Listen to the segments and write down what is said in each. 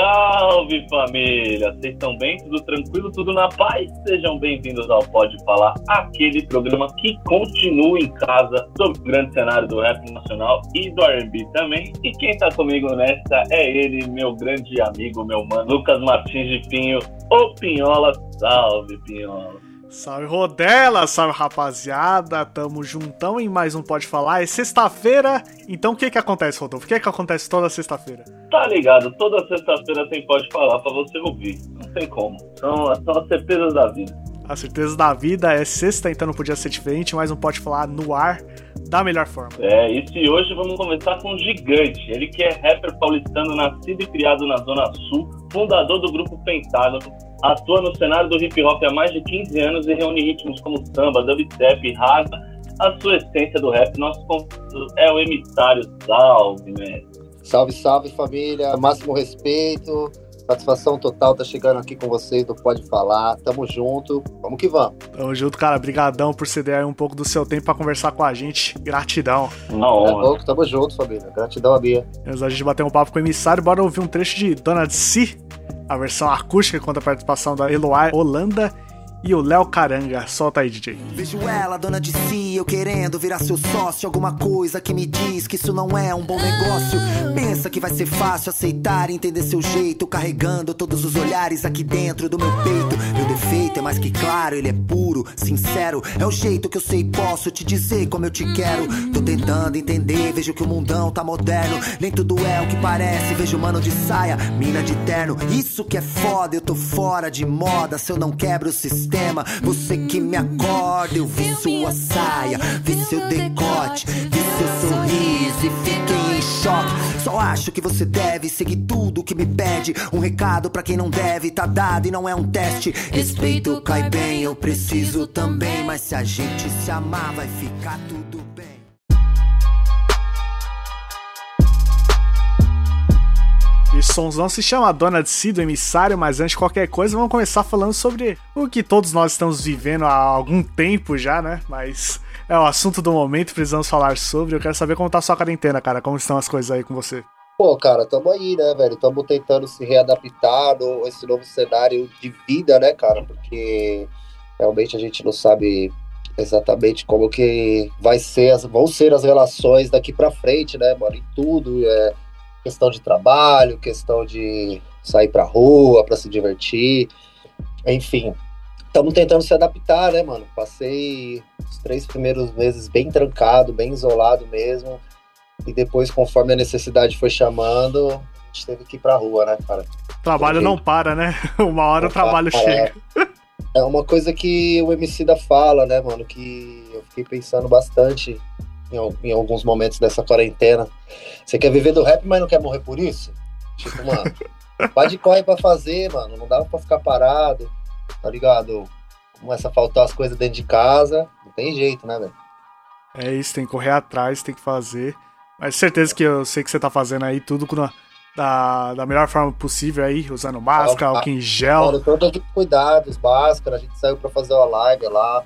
Salve, família! Vocês estão bem? Tudo tranquilo? Tudo na paz? Sejam bem-vindos ao Pode Falar, aquele programa que continua em casa sobre o grande cenário do rap nacional e do R&B também. E quem tá comigo nessa é ele, meu grande amigo, meu mano, Lucas Martins de Pinho, o Pinhola. Salve, Pinhola! Salve Rodela, salve rapaziada, tamo juntão em mais um Pode Falar. É sexta-feira, então o que que acontece, Rodolfo? O que que acontece toda sexta-feira? Tá ligado, toda sexta-feira tem Pode Falar pra você ouvir, não tem como. São, são as certezas da vida. A certeza da vida é sexta, então não podia ser diferente, mas um Pode Falar no ar da melhor forma. É, isso e hoje vamos começar com um gigante. Ele que é rapper paulistano, nascido e criado na Zona Sul, fundador do grupo Pentágono, atua no cenário do hip hop há mais de 15 anos e reúne ritmos como samba, dubstep, raga. A sua essência do rap, nosso convidado é o emissário. Salve, mestre. Salve, salve família, máximo respeito. Satisfação total tá chegando aqui com vocês do Pode Falar. Tamo junto, vamos que vamos. Tamo junto, cara. Brigadão por ceder aí um pouco do seu tempo pra conversar com a gente. Gratidão. Uma Tá honra. louco, tamo junto, família. Gratidão a Bia. Antes da gente bater um papo com o emissário, bora ouvir um trecho de Dona de Si, a versão acústica conta a participação da Eloy Holanda e o Léo Caranga. Solta aí, DJ. Vejo ela, dona de si, eu querendo virar seu sócio. Alguma coisa que me diz que isso não é um bom negócio. Pensa que vai ser fácil aceitar e entender seu jeito. Carregando todos os olhares aqui dentro do meu peito. Meu defeito é mais que claro, ele é puro, sincero. É o jeito que eu sei, posso te dizer como eu te quero. Tô tentando entender, vejo que o mundão tá moderno. Nem tudo é o que parece. Vejo mano de saia, mina de terno. Isso que é foda, eu tô fora de moda. Se eu não quebro o sistema, você que me acorda. Eu vi sua saia, vi seu decote, vi seu sorriso e fiquei em choque. Só acho que você deve seguir tudo que me pede. Um recado pra quem não deve, tá dado e não é um teste. Respeito cai bem, eu preciso também. Mas se a gente se amar, vai ficar tudo bem. Esse somzão se chama Dona de Si, do emissário, mas antes de qualquer coisa, vamos começar falando sobre o que todos nós estamos vivendo há algum tempo já, né? Mas é o assunto do momento, precisamos falar sobre. Eu quero saber como tá a sua quarentena, cara. Como estão as coisas aí com você? Pô, cara, tamo aí, né, velho? Tamo tentando se readaptar no esse novo cenário de vida, né, cara? Porque realmente a gente não sabe exatamente como que vai ser as, vão ser as relações daqui pra frente, né, mano? Em tudo, é questão de trabalho, questão de sair pra rua pra se divertir, enfim. Estamos tentando se adaptar, né, mano? Passei os três primeiros meses bem trancado, bem isolado mesmo. E depois, conforme a necessidade foi chamando, a gente teve que ir pra rua, né, cara? Trabalho não para, né? Uma hora o trabalho Não para, chega. É uma coisa que o MC da fala, né, mano? Que eu fiquei pensando bastante em, em alguns momentos dessa quarentena. Você quer viver do rap, mas não quer morrer por isso? Tipo, mano, vai de corre pra fazer, mano. Não dava pra ficar parado, tá ligado? Começa a faltar as coisas dentro de casa, não tem jeito, né, velho? É isso, tem que correr atrás, tem que fazer. Mas certeza que eu sei que você tá fazendo aí tudo com a- da, da melhor forma possível aí, usando máscara, álcool em gel. Mano, todos os cuidados, máscara, a gente saiu pra fazer uma live lá.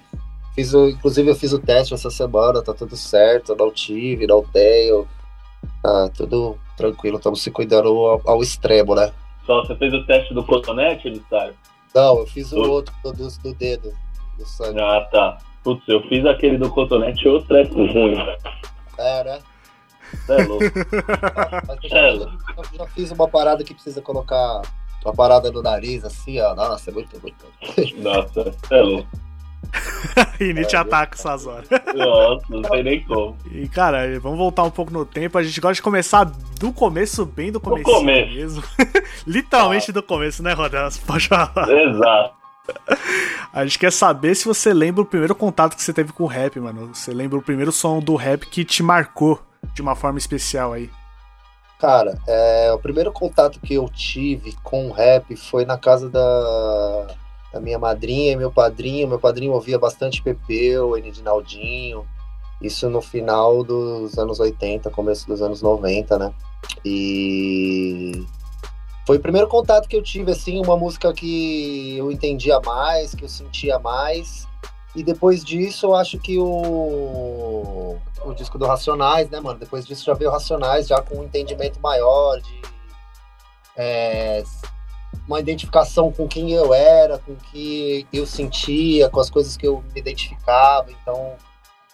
Fiz o, inclusive eu fiz o teste essa semana, tá tudo certo, não tive, não tenho. Tá tudo tranquilo, estamos se cuidando ao, ao extremo, né? Só você fez o teste do cotonete, emissário? Não, eu fiz o outro do, do, do dedo, do sangue. Ah, tá. Putz, eu fiz aquele do cotonete, outro treco ruim, velho. É, né? Cê é louco. Eu já, É. eu já fiz uma parada que precisa colocar uma parada no nariz, assim, ó. Nossa, é muito, muito. Nossa, é louco. Rinite ataca essas horas. Nossa, não sei nem como. E, cara, vamos voltar um pouco no tempo. A gente gosta de começar do começo, bem do começo começo. mesmo. Literalmente do começo, né, Rodas? Pode falar. Exato. A gente quer saber se você lembra o primeiro contato que você teve com o rap, mano. Você lembra o primeiro som do rap que te marcou de uma forma especial aí. Cara, é, o primeiro contato que eu tive com o rap foi na casa da, da minha madrinha e meu padrinho. Meu padrinho ouvia bastante Pepeu, Enidinaldinho. Isso no final dos anos 80, começo dos anos 90, né? E foi o primeiro contato que eu tive, assim, uma música que eu entendia mais, que eu sentia mais. E depois disso, eu acho que o, o disco do Racionais, né, mano? Depois disso já veio Racionais, já com um entendimento maior de é, uma identificação com quem eu era, com o que eu sentia, com as coisas que eu me identificava. Então,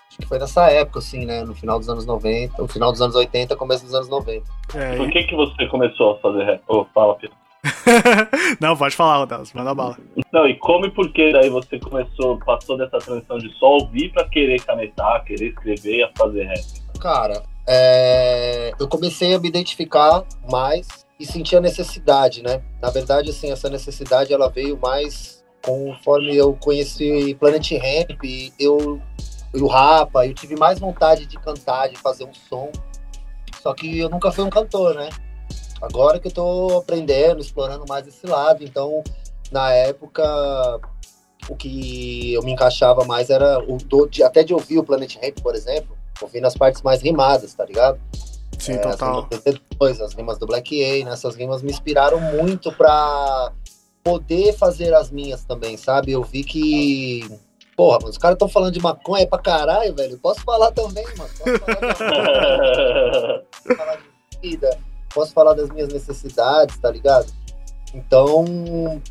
acho que foi nessa época, assim, né? No final dos anos 90, no final dos anos 80, começo dos anos 90. É, Por que, que você começou a fazer rap? Oh, fala, Pedro. não, pode falar, Rodelas, manda bala. Não, e como e por que daí você começou, passou dessa transição de só ouvir pra querer canetar, querer escrever e a fazer rap? Cara, é... eu comecei a me identificar mais e sentir a necessidade, né? Na verdade, assim, essa necessidade ela veio mais conforme eu conheci Planet Ramp, eu e o Rapa, eu tive mais vontade de cantar, de fazer um som. Só que eu nunca fui um cantor, né? Agora que eu tô aprendendo, explorando mais esse lado. Então, na época, o que eu me encaixava mais era o do, de, até de ouvir o Planet Ramp, por exemplo, ouvindo as partes mais rimadas, tá ligado? Sim, é, total. As rimas, as rimas do Black A, né? Essas rimas me inspiraram muito pra poder fazer as minhas também, sabe? Eu vi que Porra, mano, os caras estão falando de maconha pra caralho, velho. Posso falar também, mano. Posso falar de, posso falar de vida posso falar das minhas necessidades, tá ligado? Então,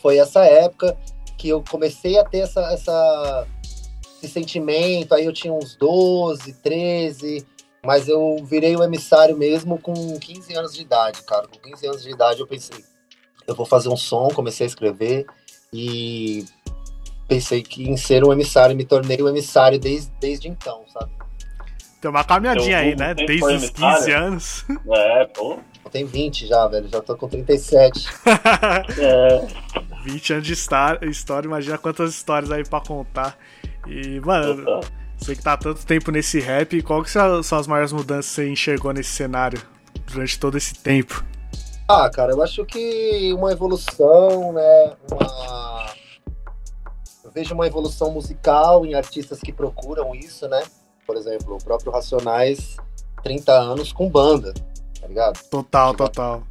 foi essa época que eu comecei a ter essa, essa, esse sentimento. Aí eu tinha uns 12, 13, mas eu virei o emissário mesmo com 15 anos de idade, cara. Com 15 anos de idade eu pensei, eu vou fazer um som, comecei a escrever e pensei que em ser um emissário, me tornei um emissário desde, desde então, sabe? Tem uma caminhadinha aí, né? Desde os 15 anos. É, pô. Eu tenho 20 já, velho. Já tô com 37. é. 20 anos de história, imagina quantas histórias aí pra contar. E, mano, você que tá há tanto tempo nesse rap, qual que são as maiores mudanças que você enxergou nesse cenário durante todo esse tempo? Ah, cara, eu acho que uma evolução, né? Uma... Eu vejo uma evolução musical em artistas que procuram isso, né? Por exemplo, o próprio Racionais, 30 anos com banda, tá ligado? Total, tipo, total.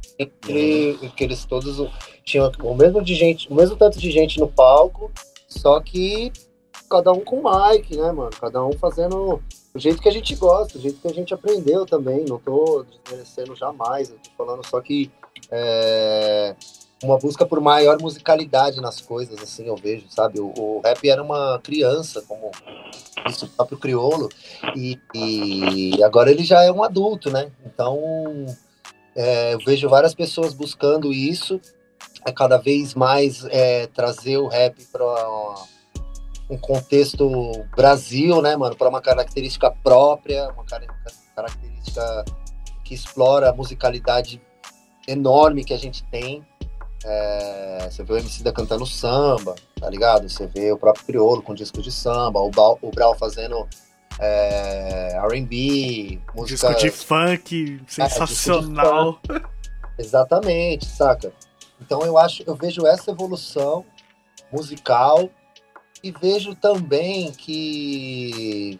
Que, que eles todos tinham o mesmo de gente, o mesmo tanto de gente no palco, só que cada um com mic, né, mano? Cada um fazendo o jeito que a gente gosta, o jeito que a gente aprendeu também. Não tô desmerecendo jamais, eu tô falando só que é, uma busca por maior musicalidade nas coisas, assim, eu vejo, sabe? O, o rap era uma criança, como disse o próprio Criolo, e, e, agora ele já é um adulto, né? Então, é, eu vejo várias pessoas buscando isso, é cada vez mais é, trazer o rap para um contexto Brasil, né, mano? Para uma característica própria, uma característica que explora a musicalidade enorme que a gente tem. É, você vê o MC da cantando samba, tá ligado? Você vê o próprio Criolo com discos de samba, o, Brau, o Brau fazendo é, R&B, música... Disco de funk, sensacional. É, de funk. Exatamente, saca? Então eu acho, eu vejo essa evolução musical e vejo também que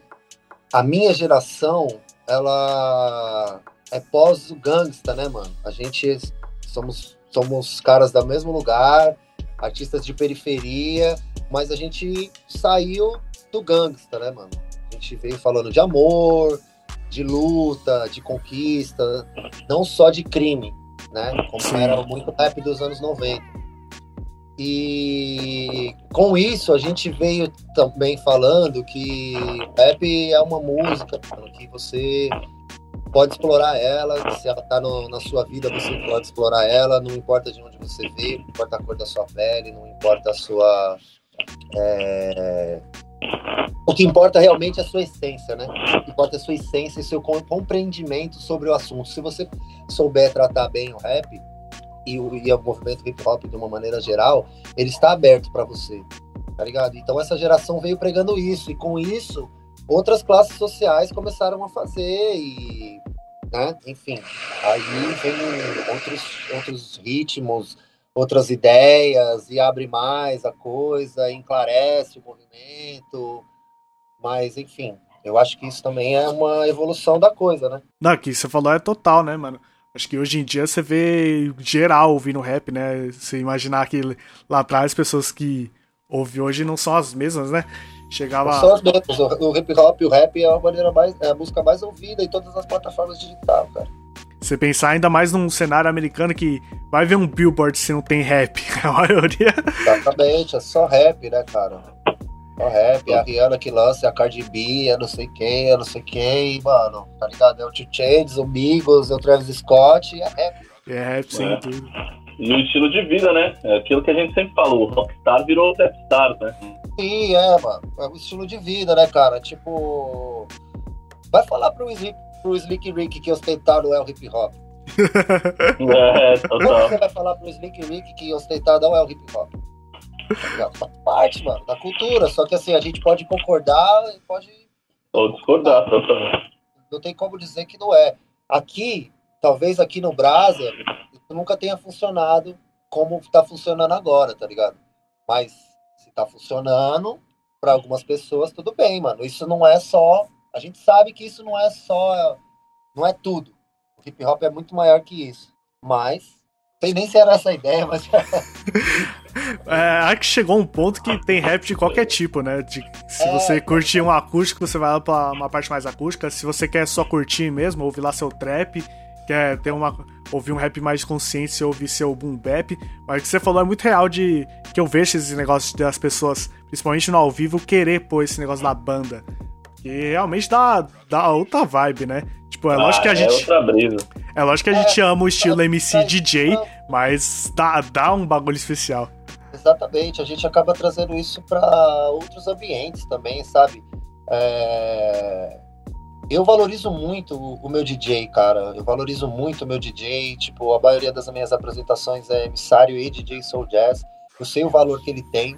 a minha geração, ela é pós o gangsta, né, mano? A gente somos somos caras do mesmo lugar, artistas de periferia, mas a gente saiu do gangsta, né, mano? A gente veio falando de amor, de luta, de conquista, não só de crime, né? Como era muito rap dos anos 90. E com isso a gente veio também falando que rap é uma música que você pode explorar ela, se ela tá no, na sua vida, você pode explorar ela, não importa de onde você veio, não importa a cor da sua pele, não importa a sua. É... O que importa realmente é a sua essência, né? O que importa é a sua essência e seu compreendimento sobre o assunto. Se você souber tratar bem o rap e o, e o movimento hip hop de uma maneira geral, ele está aberto para você, tá ligado? Então essa geração veio pregando isso, e com isso outras classes sociais começaram a fazer e né? Enfim, aí vem outros, outros ritmos, outras ideias e abre mais a coisa, enclarece o movimento, mas enfim, eu acho que isso também é uma evolução da coisa, né? Não, que você falou é total, né, mano? Acho que hoje em dia você vê geral ouvindo rap, né? Você imaginar que lá atrás pessoas que ouvem hoje não são as mesmas, né? Chegava. Não são as mesmas. O hip hop e o rap é a maneira mais. É a música mais ouvida em todas as plataformas digitais, cara. Você pensar ainda mais num cenário americano que vai ver um billboard se não tem rap. A maioria. Exatamente, é só rap, né, cara? Só rap, é a Rihanna que lança, é a Cardi B, é não sei quem, é não sei quem, mano, tá ligado? É o Two Chainz, o Migos, é o Travis Scott, é rap. É rap, sem é. tudo. E o estilo de vida, né? É aquilo que a gente sempre falou, o rockstar virou o popstar, né? Sim, é, mano. É o estilo de vida, né, cara? Tipo. Vai falar pro Slick, pro Slick Rick que ostentar não é o hip hop. é, total. Como você vai falar pro Slick Rick que ostentar não é o hip hop? Tá Faz parte, mano, da cultura. Só que assim, a gente pode concordar e pode. Ou discordar, totalmente. Não tem como dizer que não é. Aqui, talvez aqui no Brasa, isso nunca tenha funcionado como tá funcionando agora, tá ligado? Mas tá funcionando para algumas pessoas, tudo bem, mano. Isso não é só. A gente sabe que isso não é só. Não é tudo. O hip hop é muito maior que isso. Mas. Não sei nem se era essa a ideia, mas. é, acho que chegou um ponto que tem rap de qualquer tipo, né? De, se é, você curtir um acústico, você vai lá pra uma parte mais acústica. Se você quer só curtir mesmo, ouvir lá seu trap, quer ter uma ouvir um rap mais consciente, ouvir seu boom bap. Mas o que você falou é muito real de que eu vejo esses negócios das pessoas, principalmente no ao vivo, querer pôr esse negócio na banda. Que realmente dá, dá outra vibe, né? Tipo, é ah, lógico que a é gente. É lógico que a gente é, ama o estilo MC é, DJ, mas dá, dá um bagulho especial. Exatamente, a gente acaba trazendo isso para outros ambientes também, sabe? É eu valorizo muito o meu DJ, cara. Eu valorizo muito o meu DJ. Tipo, a maioria das minhas apresentações é emissário e DJ Soul Jazz. Eu sei o valor que ele tem.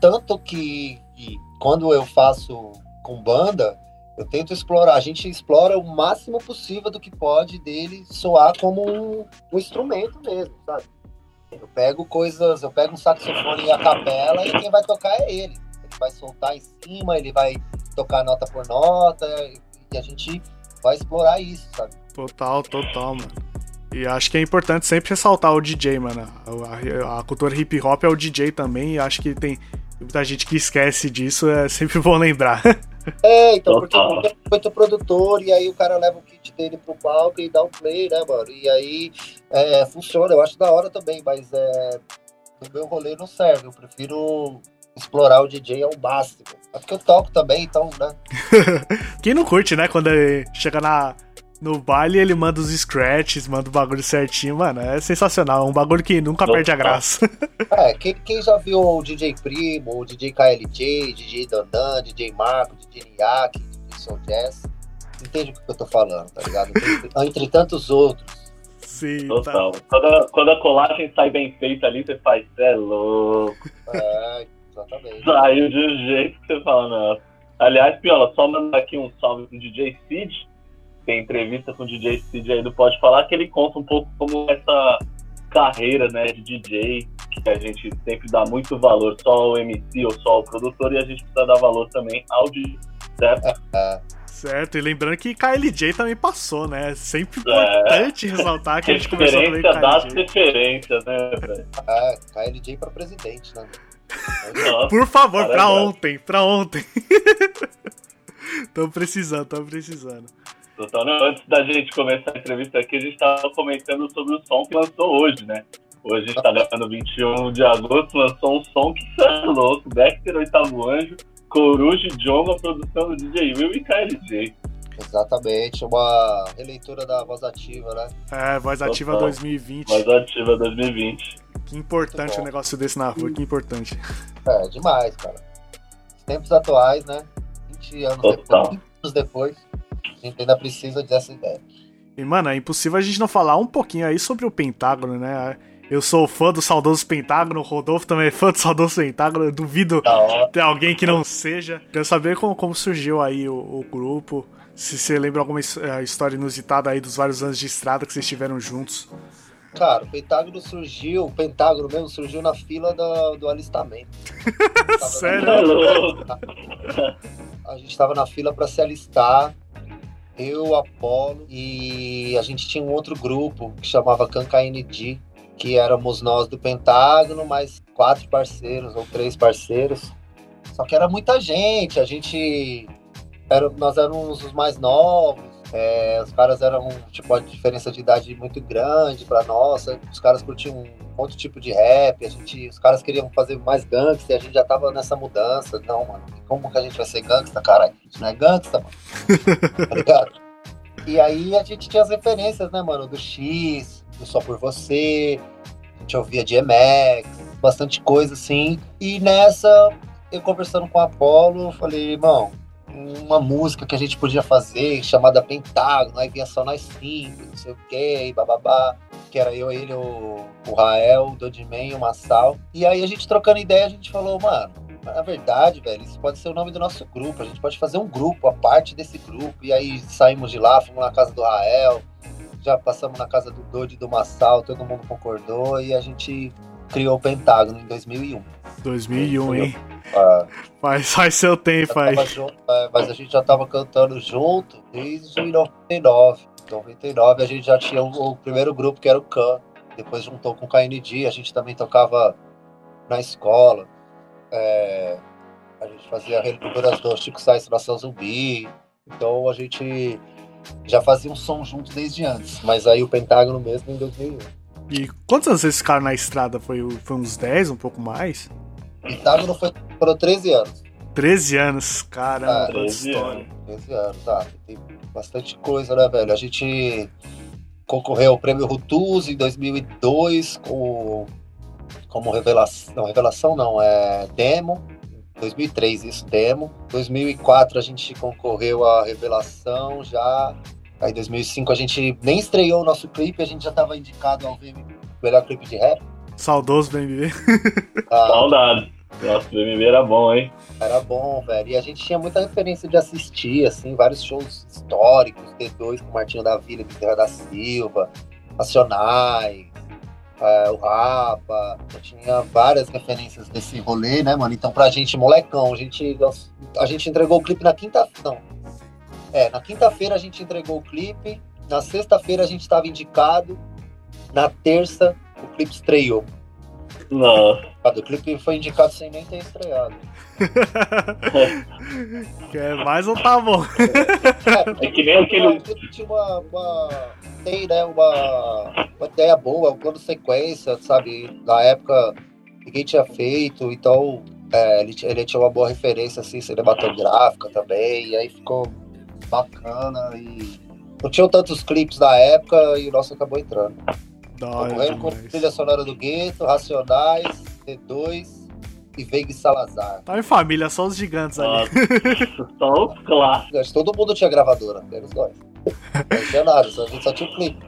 Tanto que, quando eu faço com banda, eu tento explorar. A gente explora o máximo possível do que pode dele soar como um, um instrumento mesmo, sabe? Eu pego coisas, eu pego um saxofone e a capela e quem vai tocar é ele. Ele vai soltar em cima, ele vai tocar nota por nota, e a gente vai explorar isso, sabe? Total, total, mano. E acho que é importante sempre ressaltar o DJ, mano. A, a, a cultura hip hop é o DJ também, e acho que tem muita gente que esquece disso, é sempre bom lembrar. É, então, porque é muito produtor, e aí o cara leva o kit dele pro palco e dá um play, né, mano? E aí é, funciona, eu acho da hora também, mas é, no meu rolê não serve. Eu prefiro explorar o DJ ao máximo. É porque eu toco também, então, né? Quem não curte, né? Quando chega na, no baile, ele manda os scratches, manda o bagulho certinho, mano. É sensacional. É um bagulho que nunca perde a graça. é, quem, quem, já viu o DJ Primo, o DJ KLJ, DJ Dandan, DJ Marco, DJ Niak, DJ Soul Jazz, entende o que eu tô falando, tá ligado? Entre, entre tantos outros. Sim, Total. Tá. Quando, a, quando a colagem sai bem feita ali, você faz, é louco. É, Exatamente. Saiu de um jeito que você fala, não. Aliás, Piola, só mandar aqui um salve pro DJ Cid. Tem entrevista com o DJ Cid aí do Pode Falar, que ele conta um pouco como essa carreira né, de DJ, que a gente sempre dá muito valor só ao MC ou só ao produtor, e a gente precisa dar valor também ao DJ, certo? É. Certo, e lembrando que KLJ também passou, né? Sempre importante é. ressaltar que a gente começou a KLJ. das referências, né, velho? É, KLJ pra presidente, né? Nossa, Por favor, pra ontem, pra ontem. Tão precisando, tão precisando. Total, não, antes da gente começar a entrevista aqui, a gente tava comentando sobre o som que lançou hoje, né? Hoje a gente tá gravando 21 de agosto, lançou um som que é louco, Dexter, Oitavo Anjo, Coruja e John, a produção do DJ Will e KLJ. Exatamente, uma releitura da Voz Ativa, né? É, Voz Ativa Total. 2020. Voz Ativa 2020. Que importante um negócio desse na rua, que importante. É, demais, cara. Os tempos atuais, né? 20 anos Total. depois, 20 anos depois, a gente ainda precisa dessa ideia. E, mano, é impossível a gente não falar um pouquinho aí sobre o Pentágono, né? Eu sou fã do saudoso Pentágono, o Rodolfo também é fã do saudoso Pentágono, eu duvido ter alguém que não seja. Quero saber como, como surgiu aí o, o grupo, se você lembra alguma eh, história inusitada aí dos vários anos de estrada que vocês tiveram juntos. Cara, o Pentágono surgiu, o Pentágono mesmo surgiu na fila do, do alistamento. Sério? A gente tava na fila para se alistar, eu, Apolo, e a gente tinha um outro grupo que chamava KND, que éramos nós do Pentágono, mais quatro parceiros ou três parceiros. Só que era muita gente, a gente. Era, nós éramos os mais novos, é, os caras eram, tipo, uma diferença de idade muito grande pra nossa. Os caras curtiam um outro tipo de rap. A gente, os caras queriam fazer mais gangster. A gente já tava nessa mudança. Não, mano, como que a gente vai ser gangsta, caralho? A gente não é gangsta, mano. tá ligado? E aí a gente tinha as referências, né, mano? Do X, do Só Por Você. A gente ouvia de MX, bastante coisa assim. E nessa, eu conversando com o Apolo, falei, irmão, uma música que a gente podia fazer chamada Pentágono, aí vinha só nós cinco, não sei o que, bababá. Que era eu, ele, o, o Rael, o Dodman e o Massal. E aí a gente trocando ideia, a gente falou, mano, na verdade, velho, isso pode ser o nome do nosso grupo. A gente pode fazer um grupo, a parte desse grupo. E aí saímos de lá, fomos na casa do Rael, já passamos na casa do Dodi do Massal, todo mundo concordou e a gente criou o Pentágono em 2001. 2001, hein? Ah, Faz, faz seu tempo aí. junto, é, mas a gente já tava cantando junto desde 99. 99 a gente já tinha o, o primeiro grupo que era o Can. Depois juntou com o KND, a gente também tocava na escola. É, a gente fazia releituras do Chico Sainz Nação Zumbi. Então a gente já fazia um som junto desde antes. Mas aí o Pentágono mesmo em 2001. E quantos anos vocês ficaram na estrada? Foi, foi uns 10, um pouco mais? Pentágono foi, foram 13 anos. 13 anos, caramba, Ah, quanta 13 história. 13 anos, tá. Tem bastante coisa, né, velho? A gente concorreu ao prêmio Rutuz em 2002 com, como revelação. Não, revelação não, é demo. 2003, isso, demo. 2004 a gente concorreu à revelação já. Aí em 2005 a gente nem estreou o nosso clipe, a gente já tava indicado ao VM, melhor clipe de rap. Saudoso BMB. Ah, Saudade. Nossa, o BMB era bom, hein? Era bom, velho. E a gente tinha muita referência de assistir, assim, vários shows históricos, T2 com o Martinho da Vila, Bezerra da Silva, Racionais, é, o Rapa. Eu tinha várias referências desse rolê, né, mano? Então, pra gente, molecão, a gente, a gente entregou o clipe na quinta... Não. É, na quinta-feira a gente entregou o clipe, na sexta-feira a gente tava indicado, na terça o clipe estreou. Nossa. O clipe foi indicado sem nem ter estreado. Quer mais ou tá bom? É que nem aquele. Tinha uma, uma, tem, né, uma, uma ideia boa, um plano sequência, sabe? Na época ninguém tinha feito, então é, ele, tinha- ele tinha uma boa referência assim, cinematográfica também, e aí ficou bacana e não tinham tantos clipes na época e o nosso acabou entrando. Concorrendo com trilha sonora do Gueto, Racionais, T2 e Veig Salazar. Tá em família, só os gigantes ali. Nossa, só os clássicos. Todo mundo tinha gravadora, menos nós. Não tinha nada, a gente só tinha o clipe.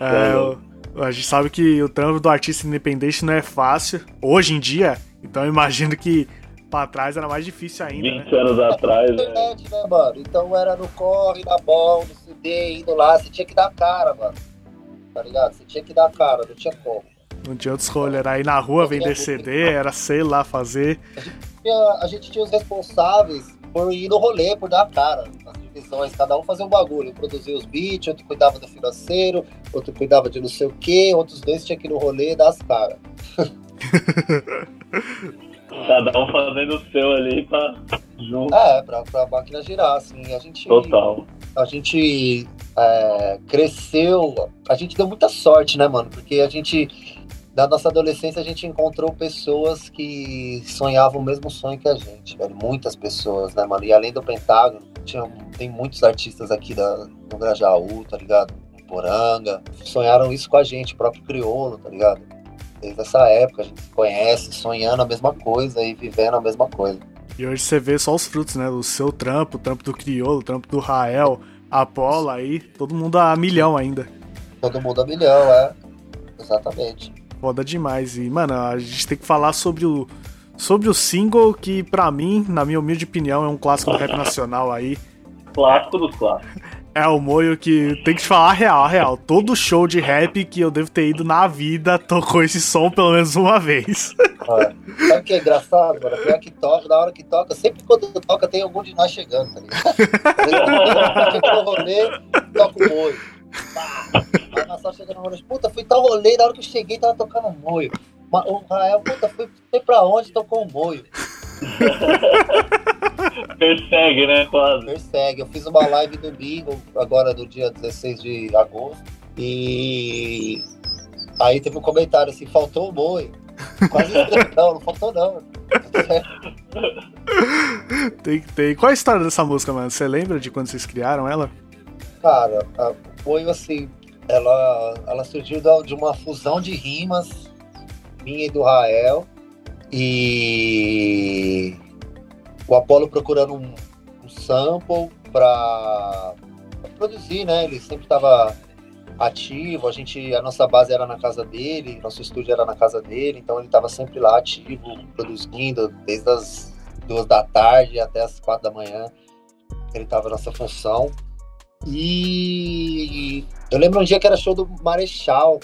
É, o- a gente sabe que o trampo do artista independente não é fácil, hoje em dia, então eu imagino que pra trás era mais difícil ainda, né? 20 anos atrás, né? internet, né, mano? Então era no corre, na mão, no CD, indo lá, você tinha que dar cara, mano. Tá ligado? Você tinha que dar cara, não tinha como. Não tinha outro escolha, era ir na rua vender CD, era sei lá fazer. Tinha- a gente tinha os responsáveis por ir no rolê, por dar a cara nas divisões, cada um fazia um bagulho, produzia os beats, outro cuidava do financeiro, outro cuidava de não sei o que, outros dois tinham que ir no rolê e dar as caras. Cada um fazendo o seu ali pra. Junto. É, pra, pra máquina girar, assim. A gente. Total. a gente é, cresceu, a gente deu muita sorte, né, mano? Porque a gente, na nossa adolescência, a gente encontrou pessoas que sonhavam o mesmo sonho que a gente, velho. Muitas pessoas, né, mano? E além do Pentágono, tinha, tem muitos artistas aqui da, no Grajaú, tá ligado? Poranga, sonharam isso com a gente, o próprio Criolo, tá ligado? Desde essa época a gente se conhece, sonhando a mesma coisa e vivendo a mesma coisa. E hoje você vê só os frutos, né? O seu trampo, o trampo do Criolo, o trampo do Rael, Apolo aí, todo mundo a milhão ainda. Todo mundo a milhão, é. Exatamente. Foda demais. E, mano, a gente tem que falar sobre o. Sobre o single que, pra mim, na minha humilde opinião, é um clássico do rap nacional aí. clássico dos clássicos. É o Moio que tem que te falar a real, a real. Todo show de rap que eu devo ter ido na vida tocou esse som pelo menos uma vez. É. Sabe o que é engraçado, mano? Pior que toca, na hora que toca, sempre quando toca tem algum de nós chegando, tá ligado? Chega no rolê, toca o moio. Pá. Aí no rolê, puta, fui tal rolê, na hora que eu cheguei tava tocando o moio. O Rael, puta, fui, foi pra onde tocou o moio? Persegue, né? Quase. Persegue. Eu fiz uma live domingo, agora do dia 16 de agosto, e aí teve um comentário assim, faltou o moio. Quase não, não faltou não. Tem que ter. Qual é a história dessa música, mano? Você lembra de quando vocês criaram ela? Cara, a- foi assim, ela, ela surgiu de uma fusão de rimas minha e do Rael. E o Apollo procurando um, um sample para produzir, né? Ele sempre estava ativo, a gente, a nossa base era na casa dele, nosso estúdio era na casa dele, então ele estava sempre lá ativo, produzindo desde as duas da tarde até as quatro da manhã. Ele estava nessa função. E eu lembro um dia que era show do Marechal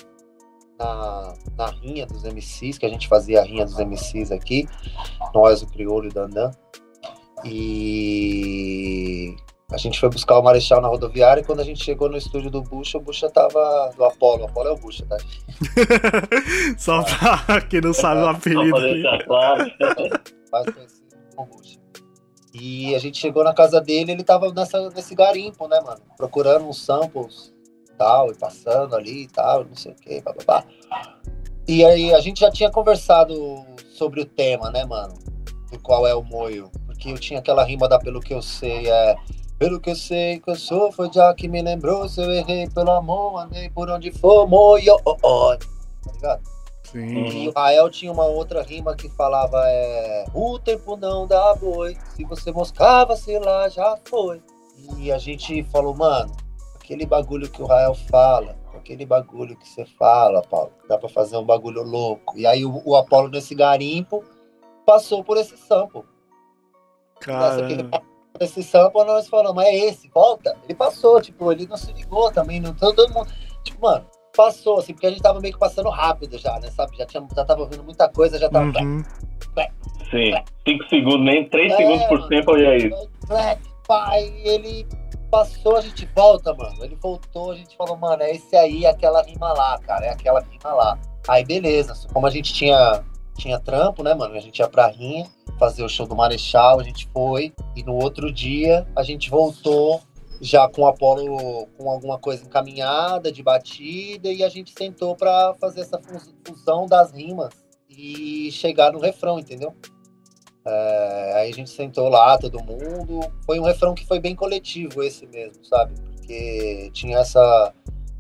na, na rinha dos MCs, que a gente fazia a rinha dos MCs aqui, nós, o Crioulo e o Dandan. E a gente foi buscar o Marechal na rodoviária e quando a gente chegou no estúdio do Bucha, o Bucha tava do Apolo. O Apolo é o Bucha, tá? Só pra quem não sabe o apelido. mais conhecido como Bucha. E a gente chegou na casa dele, ele tava nessa, nesse garimpo, né, mano? Procurando uns samples e tal, e passando ali e tal, não sei o que, bababá. E aí a gente já tinha conversado sobre o tema, né, mano? Do qual é o moio. Porque eu tinha aquela rima da pelo que eu sei, é. Pelo que eu sei que eu sou, foi já que me lembrou. Se eu errei pelo amor, andei por onde for, moio, oh, oh. Tá ligado? Sim. E o Rael tinha uma outra rima que falava é O tempo não dá boi, se você moscava, sei lá, já foi. E a gente falou, mano, aquele bagulho que o Rael fala, aquele bagulho que você fala, Paulo, dá pra fazer um bagulho louco. E aí o, o Apolo nesse garimpo passou por esse sample. Nessa que ele Cara. passou por esse sample, nós falamos, é esse, volta. Ele passou, tipo, ele não se ligou também, não todo mundo. Tipo, mano, passou, assim, porque a gente tava meio que passando rápido já, né? Sabe? Já, tinha, já tava ouvindo muita coisa, já tava. Uhum. Sim. 5 segundos, nem 3 É, segundos por tempo e é isso. Black, pai, ele passou, a gente volta, mano. Ele voltou, a gente falou, mano, é esse aí, aquela rima lá, cara, é aquela rima lá. Aí, beleza, como a gente tinha, tinha trampo, né, mano, a gente ia pra rinha, fazer o show do Marechal, a gente foi, e no outro dia a gente voltou já com o Apolo com alguma coisa encaminhada, de batida, e a gente sentou pra fazer essa fus- fusão das rimas e chegar no refrão, entendeu? É, aí a gente sentou lá, todo mundo. Foi um refrão que foi bem coletivo esse mesmo, sabe? Porque tinha essa.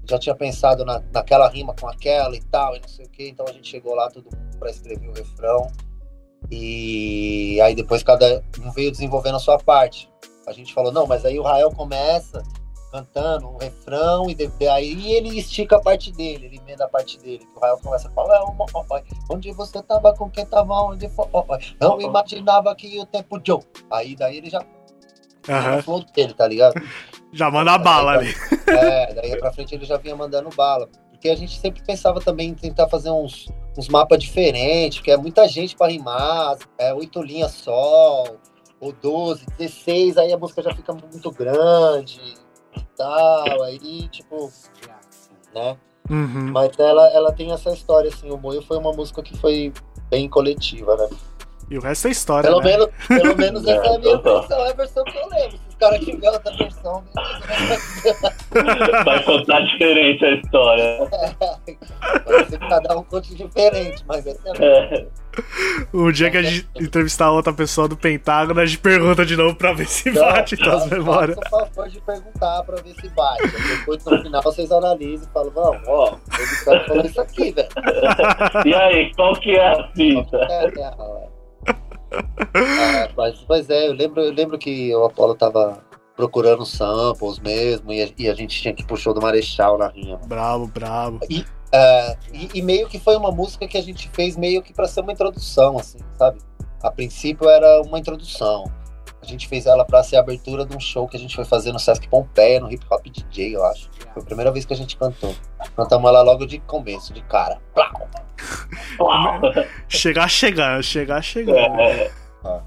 Já tinha pensado na, naquela rima com aquela e tal, e não sei o quê. Então a gente chegou lá, todo mundo, pra escrever o refrão. E aí depois cada um veio desenvolvendo a sua parte. A gente falou, não, mas aí o Rael começa cantando um refrão e de- aí ele estica a parte dele, ele emenda a parte dele. O Rael começa a falar, "É onde você tava, com quem tava, onde foi, não imaginava que o tempo Joe. Aí daí ele já Aham. falou dele, tá ligado? Já manda bala ali. É, daí pra frente ele já vinha mandando bala. Porque a gente sempre pensava também em tentar fazer uns, uns mapas diferentes, porque é muita gente pra rimar, é oito linhas só, ou 12, 16, aí a música já fica muito grande e tal, aí tipo, né? Uhum. Mas ela, ela tem essa história, assim, o Moio foi uma música que foi bem coletiva, né? E o resto é história, Pelo né? menos, pelo menos essa é a minha versão, é a versão que eu lembro. Os caras tiverem outra versão. Vai contar diferente a história. Pode ser que cada um conte diferente, mas essa é. É. O dia que a gente entrevistar outra pessoa do Pentágono, a gente pergunta de novo pra ver se bate Então, tuas memórias. Faça o favor de perguntar pra ver se bate. Depois no final vocês analisam e falam, vamos, ó, ele cara falou isso aqui, velho. E aí, qual que é a fita? É, é, é. É, mas, pois é, eu lembro, eu lembro que o Apolo tava procurando samples mesmo, e a, e a gente tinha que ir pro show do Marechal na rinha. Bravo, bravo. É, e, e meio que foi uma música que a gente fez meio que pra ser uma introdução, assim, sabe? A princípio era uma introdução. A gente fez ela pra ser a abertura de um show que a gente foi fazer no Sesc Pompeia, no Hip Hop DJ, eu acho. Foi a primeira vez que a gente cantou. Cantamos ela logo de começo, de cara. Plau! Chegar chegando, chegar chegando. É, é.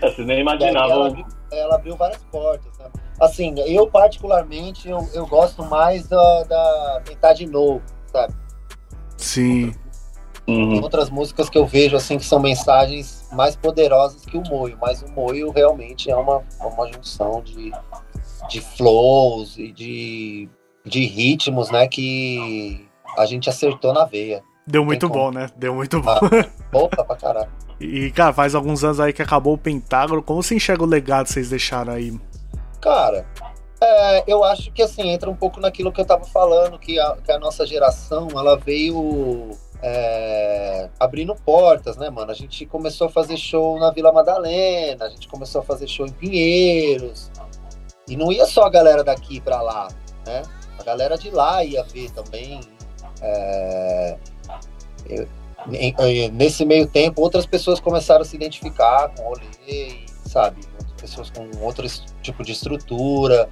Você nem imaginava. ela, abriu- ela abriu várias portas, né? Assim, eu particularmente, eu, eu gosto mais da, da tentar de novo, sabe? Sim. Tem Uhum. outras músicas que eu vejo assim que são mensagens mais poderosas que o Moio, mas o Moio realmente é uma, uma junção de, de flows e de, de ritmos, né, que a gente acertou na veia. Deu muito como. bom, né? Deu muito bom. Ah. Opa, pra caralho. E, cara, faz alguns anos aí que acabou o Pentágono. Como você enxerga o legado que vocês deixaram aí? Cara, é, eu acho que assim, entra um pouco naquilo que eu tava falando, que a, que a nossa geração, ela veio é, abrindo portas, né, mano? A gente começou a fazer show na Vila Madalena, a gente começou a fazer show em Pinheiros, e não ia só a galera daqui pra lá, né? A galera de lá ia ver também. é, eu- nesse meio tempo, outras pessoas começaram a se identificar com o rolê, sabe? Pessoas com outro tipo de estrutura.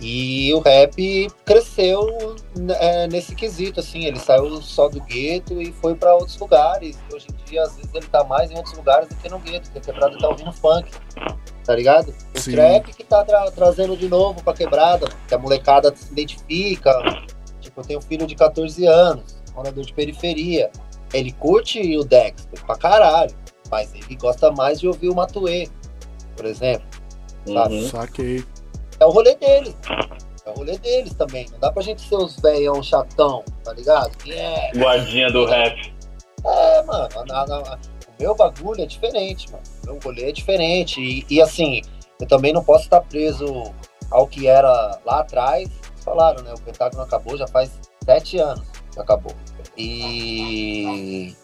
E o rap cresceu é, nesse quesito, assim. Ele saiu só do gueto e foi pra outros lugares. E hoje em dia, às vezes, ele tá mais em outros lugares do que no gueto, porque a quebrada tá ouvindo funk, tá ligado? O Sim. trap que tá tra- trazendo de novo pra quebrada, que a molecada se identifica. Tipo, eu tenho um filho de 14 anos, morador de periferia. Ele curte o Dexter pra caralho, mas ele gosta mais de ouvir o Matuê, por exemplo. Uhum. Saquei. É o rolê deles. É o rolê deles também. Não dá pra gente ser os velhão chatão, tá ligado? Que é, Guardinha do rap. é, mano, a- a- a- o meu bagulho é diferente, mano. O meu rolê é diferente. E, e, assim, eu também não posso estar preso ao que era lá atrás. Vocês falaram, né? O Pentágono acabou já faz sete anos que acabou. E.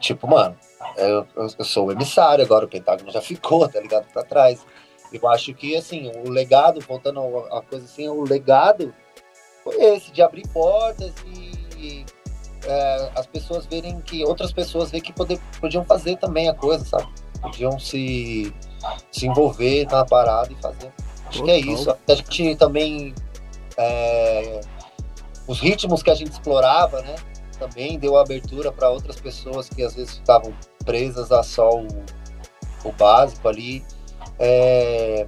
Tipo, mano, eu, eu, eu sou o emissário agora, o Pentágono já ficou, tá ligado? Pra trás. Eu acho que, assim, o legado, voltando a coisa assim, o legado foi esse, de abrir portas e é, as pessoas verem que outras pessoas verem que poder, podiam fazer também a coisa, sabe? Podiam se, se envolver na parada e fazer. Acho que é isso. A gente também. é, os ritmos que a gente explorava, né? Também deu abertura para outras pessoas que às vezes ficavam presas a só o, o básico ali. É,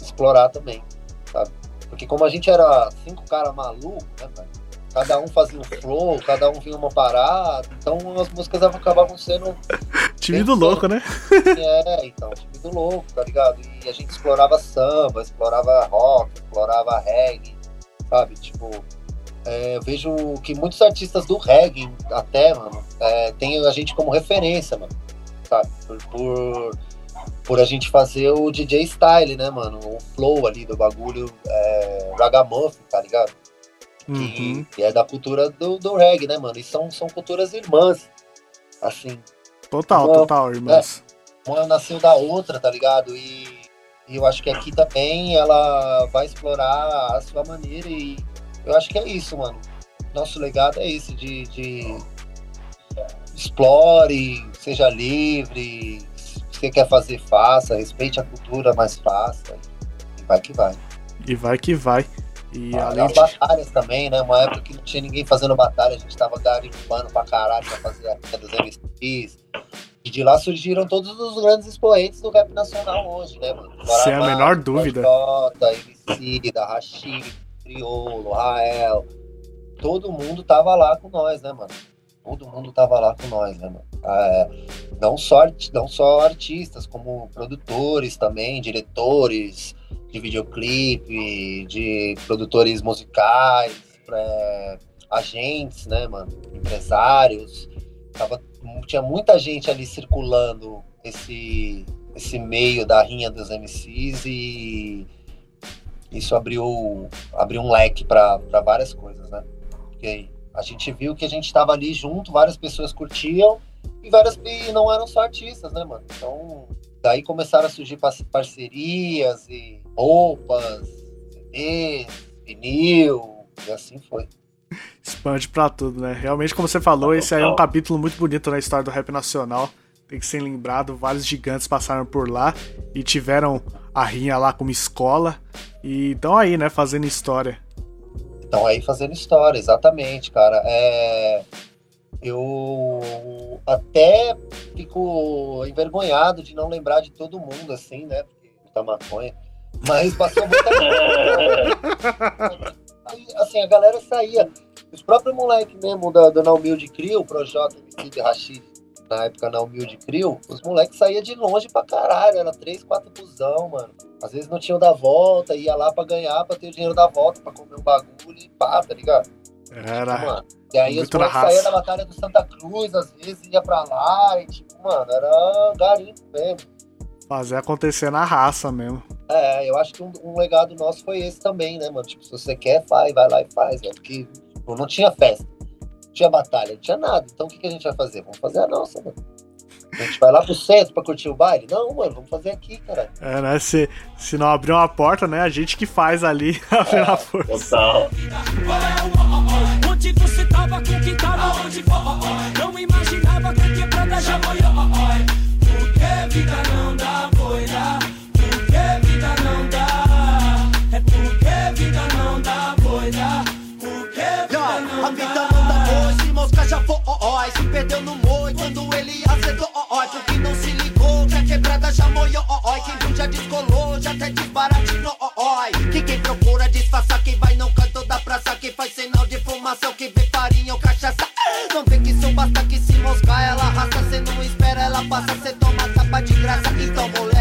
explorar também, sabe? Porque como a gente era cinco caras malucos, né, velho? Cada um fazia um flow, cada um vinha uma parada, então as músicas acabavam sendo Time do louco, né? é, então, time do louco, tá ligado? E a gente explorava samba, explorava rock, explorava reggae, sabe? Tipo, é, eu vejo que muitos artistas do reggae, até, mano, é, tem a gente como referência, mano, sabe? Por, por, por a gente fazer o DJ style, né, mano? O flow ali do bagulho é, ragamuffin, tá ligado? Uhum. Que é da cultura do, do reggae, né, mano? E são, são culturas irmãs, assim, Total, Bom, total, irmãos. uma nasceu da outra, tá ligado? E, e eu acho que aqui também ela vai explorar a sua maneira e eu acho que é isso, mano. Nosso legado é esse, de, de explore, seja livre, se você quer fazer, faça, respeite a cultura, mas faça. E vai que vai. E vai que vai. E Ah, além as de. batalhas também, né? Uma época que não tinha ninguém fazendo batalha, a gente tava garimpando pra caralho pra fazer a linha dos MCs. E de lá surgiram todos os grandes expoentes do rap nacional hoje, né, mano? Sem a menor dúvida. MC, da Rashid, Criolo, Rael. Todo mundo tava lá com nós, né, mano? Todo mundo tava lá com nós, né, mano? É, não, só, não só artistas, como produtores também, diretores de videoclipe, de produtores musicais, é, agentes, né, mano? Empresários. Tava, tinha muita gente ali circulando esse, esse meio da rinha dos MCs e isso abriu, abriu um leque para várias coisas, né? Porque a gente viu que a gente estava ali junto, várias pessoas curtiam e várias e não eram só artistas, né, mano? Então, daí começaram a surgir par- parcerias e roupas, CDs, vinil, e assim foi. Expande pra tudo, né? Realmente, como você falou, esse aí é um capítulo muito bonito na história do rap nacional. tem que ser lembrado, vários gigantes passaram por lá e tiveram a rinha lá como escola. E estão aí, né, fazendo história. Estão aí fazendo história, exatamente, cara. É... Eu até fico envergonhado de não lembrar de todo mundo, assim, né? Porque tá maconha. Mas passou muita Aí, assim, a galera saía. Os próprios moleques mesmo da, da Na Humilde Crio, o Projota, MC de Rashid, na época na Humilde Crio, os moleques saíam de longe pra caralho. Era três, quatro busão, mano. Às vezes não tinha o da volta, ia lá pra ganhar, pra ter o dinheiro da volta, pra comer um bagulho e pá, tá ligado? Era. Mano. E aí os moleques saíam da Batalha do Santa Cruz, às vezes ia pra lá, e tipo, mano, era garimpo mesmo. Fazer acontecer na raça mesmo. É, eu acho que um, um legado nosso foi esse também, né, mano? Tipo, se você quer, faz, vai lá e faz, velho. Porque tipo, não tinha festa, tinha batalha, não tinha nada. Então o que, que a gente vai fazer? Vamos fazer a nossa, mano. A gente vai lá pro centro pra curtir o baile? Não, mano, vamos fazer aqui, cara. É, né? Se, se não abrir uma porta, né? A gente que faz ali abrir a força. Total. Onde você tava com quem tava onde Não imaginava que a quebrada já morreu Por que vida não dá boira? Por que vida não dá? É porque vida não dá boira? Por que vida não dá? Não dá boi, se mosca perdeu no moi, quando ele acertou, ó, ó, porque não se ligou, que a quebrada já moiou, ó, ó, quem viu já descolou, já até desbaratinou, ó, ó, que quem procura disfarçar, quem vai no canto da praça, quem faz sinal de fumaça, quem vê farinha ou cachaça, não vê que isso basta que se moscar, ela arrasta, cê não espera, ela passa, cê toma tapa de graça, então moleque,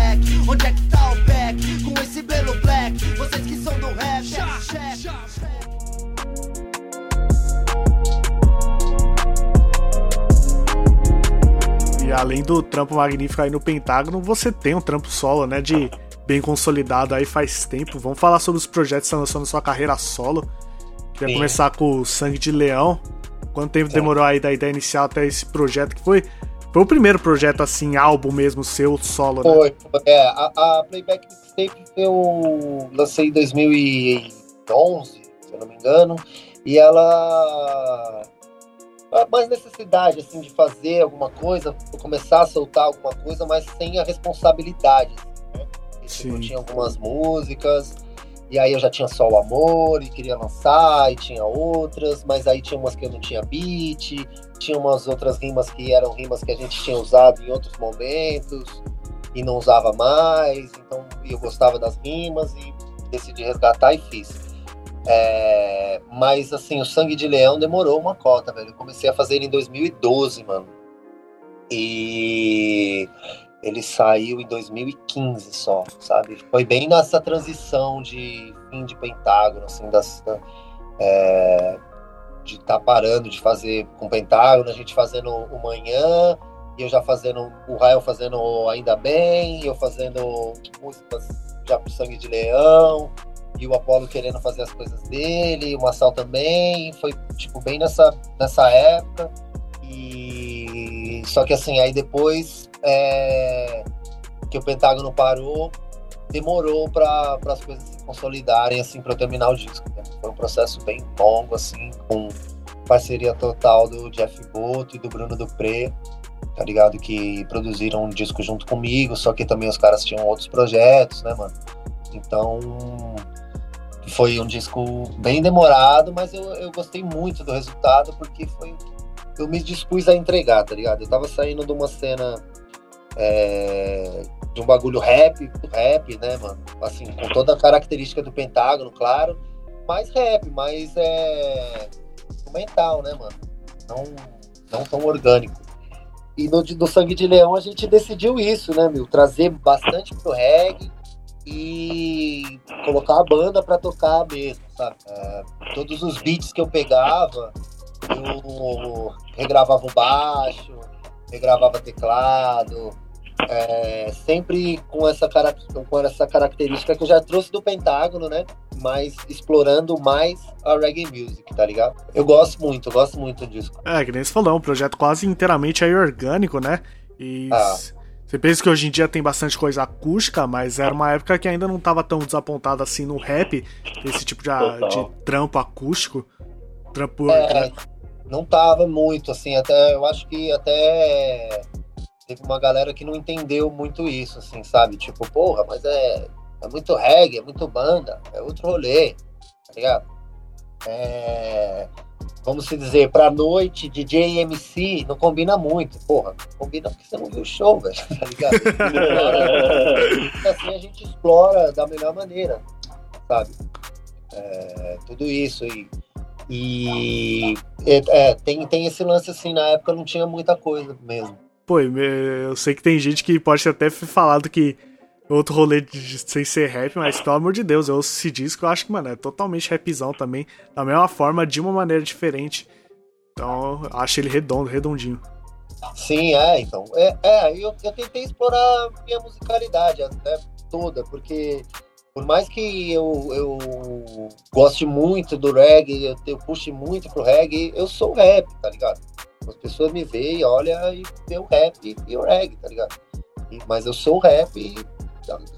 E além do trampo magnífico aí no Pentágono, você tem um trampo solo, né? De bem consolidado aí faz tempo. Vamos falar sobre os projetos que estão lançando sua carreira solo. Queria Sim. começar com o Sangue de Leão. Quanto tempo Sim. demorou aí da ideia inicial até esse projeto que foi? Foi o primeiro projeto assim, álbum mesmo seu, solo, né? Foi, foi. É, a, a Playback Mixtape eu lancei em 2011, se eu não me engano, e ela. A mais necessidade, assim, de fazer alguma coisa, começar a soltar alguma coisa, mas sem a responsabilidade, assim, né? E, tipo, tinha algumas músicas, e aí eu já tinha só o amor e queria lançar, e tinha outras, mas aí tinha umas que eu não tinha beat, tinha umas outras rimas que eram rimas que a gente tinha usado em outros momentos e não usava mais, então eu gostava das rimas e decidi resgatar e fiz. É, mas assim, o Sangue de Leão demorou uma cota, velho. Eu comecei a fazer ele em 2012, mano. E ele saiu em 2015 só, sabe? Foi bem nessa transição de fim de Pentágono, assim, das, da- é, de estar parando de fazer com Pentágono, a gente fazendo o Manhã, e eu já fazendo, o Rael fazendo Ainda Bem, eu fazendo músicas já pro Sangue de Leão, e o Apolo querendo fazer as coisas dele, o Massal também, foi tipo bem nessa, nessa época. E só que assim, aí depois é, que o Pentágono parou, demorou para as coisas se consolidarem assim para terminar o disco. né? Foi um processo bem longo assim, com parceria total do Jeff Boto e do Bruno Dupré, tá ligado? Que produziram um disco junto comigo, só que também os caras tinham outros projetos, né, mano? Então, foi um disco bem demorado, mas eu, eu gostei muito do resultado porque foi eu me dispus a entregar, tá ligado? Eu tava saindo de uma cena é, de um bagulho rap, rap, né, mano? Assim, com toda a característica do Pentágono, claro, mais rap, mais é, instrumental, né, mano? Não, não tão orgânico. E no, do Sangue de Leão a gente decidiu isso, né, meu? Trazer bastante pro reggae, e colocar a banda pra tocar mesmo, sabe? É, todos os beats que eu pegava, eu regravava o baixo, regravava teclado, é, sempre com essa, com essa característica que eu já trouxe do Pentágono, né? Mas explorando mais a reggae music, tá ligado? Eu gosto muito, eu gosto muito disso. É, que nem você falou, é um projeto quase inteiramente aí orgânico, né? E Ah. Você pensa que hoje em dia tem bastante coisa acústica, mas era uma época que ainda não tava tão desapontada assim no rap, esse tipo de, de trampo acústico. Trampo É, não tava muito, assim, até eu acho que até teve uma galera que não entendeu muito isso, assim, sabe? Tipo, porra, mas é, é muito reggae, é muito banda, é outro rolê, tá ligado? É, vamos se dizer, pra noite, DJ e MC não combina muito, porra. Combina porque você não viu o show, velho, tá ligado? assim a gente explora da melhor maneira, sabe? É, tudo isso e, e é, tem, tem esse lance assim, na época não tinha muita coisa mesmo. Pô, eu sei que tem gente que pode até ter falado que outro rolê de, sem ser rap, mas pelo amor de Deus, eu ouço esse disco, eu acho que, mano, é totalmente rapzão também, da mesma forma, de uma maneira diferente. Então, eu acho ele redondo, redondinho. Sim, é, então. É, é eu, eu tentei explorar minha musicalidade até toda, porque por mais que eu, eu goste muito do reggae, eu, eu puxe muito pro reggae, eu sou rap, tá ligado? As pessoas me veem, olha e vê o rap e o reggae, tá ligado? E, mas eu sou rap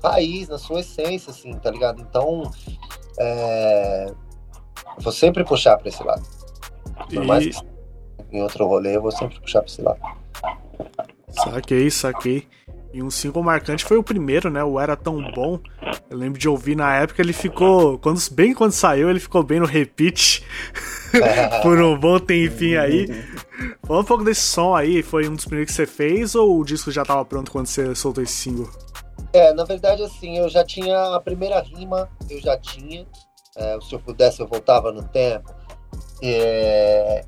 raiz, na sua essência, assim, tá ligado? Então, é, vou sempre puxar pra esse lado. Por e... mais que em outro rolê, eu vou sempre puxar pra esse lado. Saquei, saquei. E um single marcante foi o primeiro, né? O Era Tão Bom. Eu lembro de ouvir na época, ele ficou. Quando, bem quando saiu, ele ficou bem no repeat. por um bom tempinho aí. Fala um pouco desse som aí, foi um dos primeiros que você fez ou o disco já tava pronto quando você soltou esse single? É, na verdade, assim, eu já tinha a primeira rima, eu já tinha. É, se eu pudesse, eu voltava no tempo. É,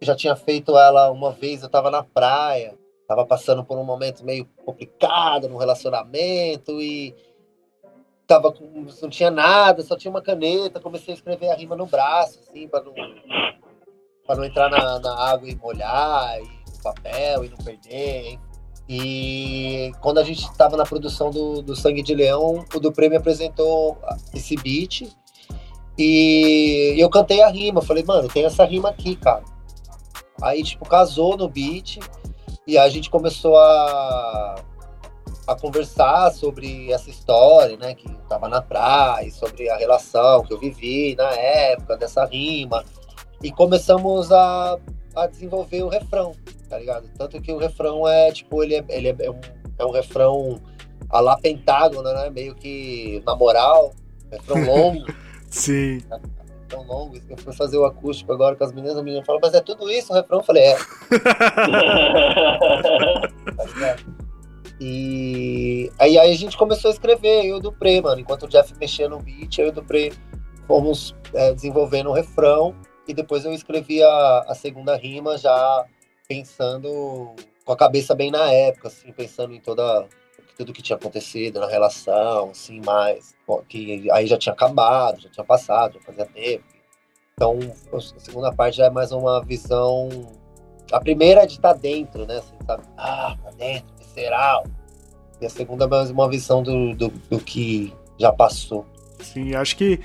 já tinha feito ela uma vez, eu tava na praia, tava passando por um momento meio complicado no relacionamento e tava com, não tinha nada, só tinha uma caneta, comecei a escrever a rima no braço, assim, para não, pra não entrar na, na, água e molhar, e no papel e não perder. E quando a gente estava na produção do, do Sangue de Leão, o Dupré me apresentou esse beat e eu cantei a rima. Falei, mano, tem essa rima aqui, cara. Aí, tipo, casou no beat e a gente começou a a conversar sobre essa história, né, que estava na praia, sobre a relação que eu vivi na época dessa rima, e começamos a, a desenvolver o refrão, tá ligado? Tanto que o refrão é, tipo, ele é, ele é, é um, é um refrão a lá pentágono, né, meio que na moral, refrão longo. Sim. Tão longo, eu fui fazer o acústico agora com as meninas, a menina falou, mas é tudo isso o refrão? Eu falei, é. tá? E aí, aí a gente começou a escrever, eu e o Dupré, mano. Enquanto o Jeff mexia no beat, eu e o Dupré fomos é, desenvolvendo o refrão. E depois eu escrevi a, a segunda rima já pensando com a cabeça bem na época, assim, pensando em toda tudo que tinha acontecido na relação, assim, mais que aí já tinha acabado, já tinha passado, já fazia tempo. Então, a segunda parte já é mais uma visão. A primeira é de estar tá dentro, né? Assim, sabe? Ah, tá dentro, visceral. E a segunda é mais uma visão do, do, do que já passou. Sim, acho que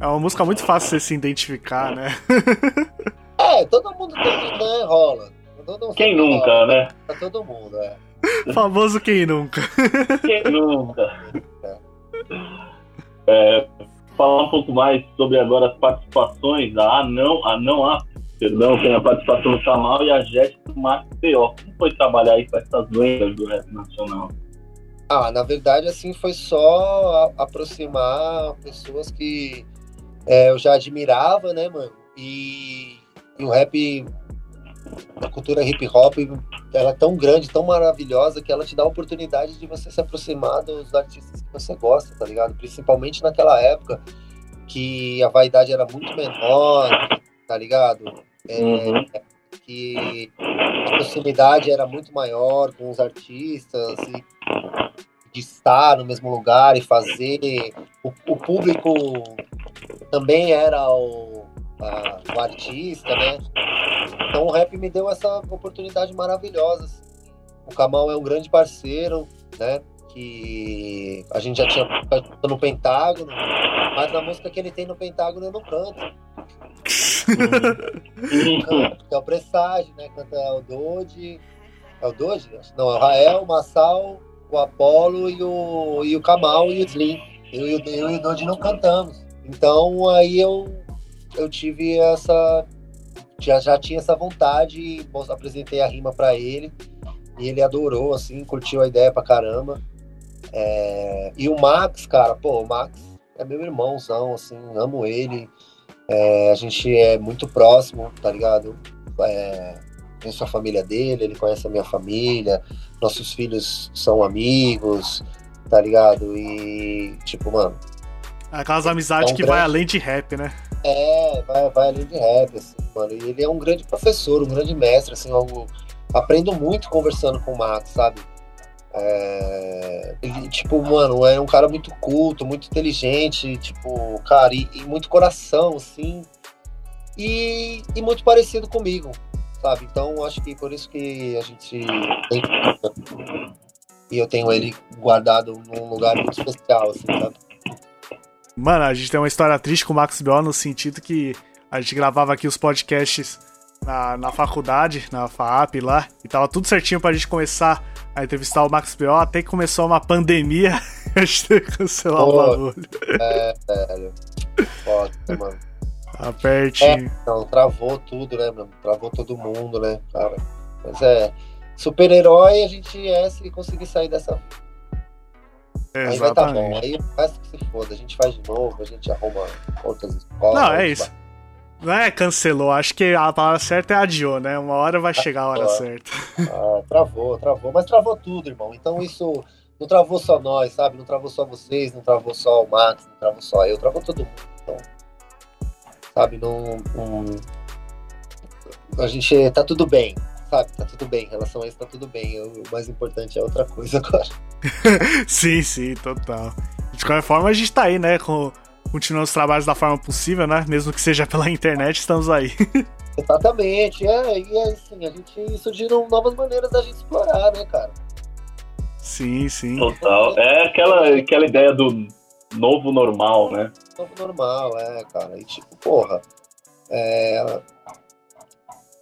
é uma música muito fácil de se identificar, né? é, todo mundo tem, né? Rola. Quem nunca, rola. né? Pra todo mundo, é. Famoso quem nunca. Quem nunca. É, falar um pouco mais sobre agora as participações, a não, a não a perdão, tem a participação do Chamal e a Jéssica do Max P.O. Como foi trabalhar aí com essas lendas do rap nacional? Ah, na verdade, assim, foi só aproximar pessoas que é, eu já admirava, né, mano? E, e, o rap, a cultura hip hop, ela é tão grande, tão maravilhosa, que ela te dá a oportunidade de você se aproximar dos artistas que você gosta, tá ligado? Principalmente naquela época que a vaidade era muito menor, tá ligado? É, uhum. Que a proximidade era muito maior com os artistas e de estar no mesmo lugar e fazer. O, o público também era o, a, o artista, né? Então o rap me deu essa oportunidade maravilhosa. Assim. O Kamal é um grande parceiro, né? Que a gente já tinha no Pentágono, mas na música que ele tem no Pentágono eu não canto. canto que é o Presságio, né? Canta o Dodge. É o Dodge? Não, é o Rael, o Massal, o Apollo e o, e o Kamal e o Slim. Eu, eu, eu e o Dodge não cantamos. Então aí eu, eu tive essa. Já, já tinha essa vontade, apresentei a rima para ele. E ele adorou, assim, curtiu a ideia pra caramba. É, E o Max, cara, pô, o Max é meu irmãozão, assim, amo ele. É, a gente é muito próximo, tá ligado? É, conheço a família dele, ele conhece a minha família, nossos filhos são amigos, tá ligado? E, tipo, mano, Aquelas amizades É um que vai grande- além de rap, né? é, vai, vai além de rap, assim, mano. E ele é um grande professor, um grande mestre, assim, eu aprendo muito conversando com o Max, sabe? É, ele, tipo, mano, é um cara muito culto, muito inteligente, tipo, cara, e, e muito coração, assim, e, e muito parecido comigo, sabe? Então, acho que por isso que a gente tem. E eu tenho ele guardado num lugar muito especial, assim, sabe? Mano, a gente tem uma história triste com o Max B.O. no sentido que a gente gravava aqui os podcasts na, na faculdade, na FAAP lá, e tava tudo certinho pra gente começar a entrevistar o Max B.O. até que começou uma pandemia, a gente teve que cancelar o Pô. bagulho. É, velho. Foda, mano. Tá pertinho. Não, travou tudo, né, mano? Travou todo mundo, né, cara? Mas é. Super-herói a gente é se conseguir sair dessa. Aí vai tá bom. Exatamente. Aí o resto que se foda. A gente faz de novo, a gente arruma outras escolas. Não, é isso. Não é cancelou, acho que a palavra certa é adiou, né? Uma hora vai chegar a hora Ah. certa. Ah, travou, travou. Mas travou tudo, irmão. Então isso não travou só nós, sabe? Não travou só vocês, não travou só o Max, não travou só eu, travou todo mundo. Então, sabe, não. não- A gente tá tudo bem, sabe? Tá tudo bem. Em relação a isso, tá tudo bem. O mais importante é outra coisa agora. sim, sim, total. De qualquer forma, a gente tá aí, né? Com, continuando os trabalhos da forma possível, né? Mesmo que seja pela internet, estamos aí. Exatamente, é, e é assim, a gente surgiram novas maneiras da gente explorar, né, cara? sim, sim. Total. É aquela, aquela ideia do novo normal, né? novo normal, é, cara. E tipo, porra, é...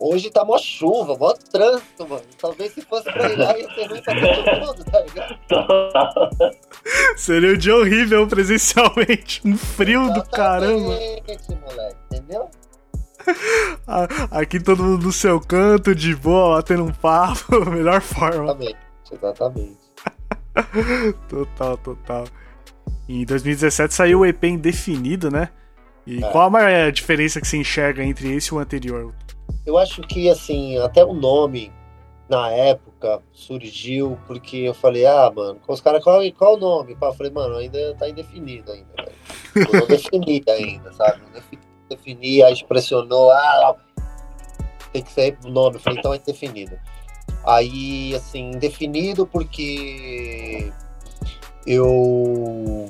hoje tá mó chuva, mó trânsito, mano. Talvez se fosse pra ir lá ia ser ruim pra todo mundo, tá ligado? Seria um dia horrível presencialmente. Um frio do caramba. Moleque, entendeu? Aqui todo mundo no seu canto, de boa, batendo um papo. Melhor forma. Exatamente, exatamente. Total, total. Em 2017 saiu o EP indefinido, né? E É. qual a maior diferença que você enxerga entre esse e o anterior? Eu acho que, assim, até o nome, na época, surgiu porque eu falei, ah, mano, os caras, qual, qual o nome? Eu falei, mano, ainda tá indefinido ainda, velho. Não defini ainda, sabe? Não defini, defini, aí pressionou, ah, tem que sair o nome. Eu falei, então é indefinido. Aí, assim, indefinido porque eu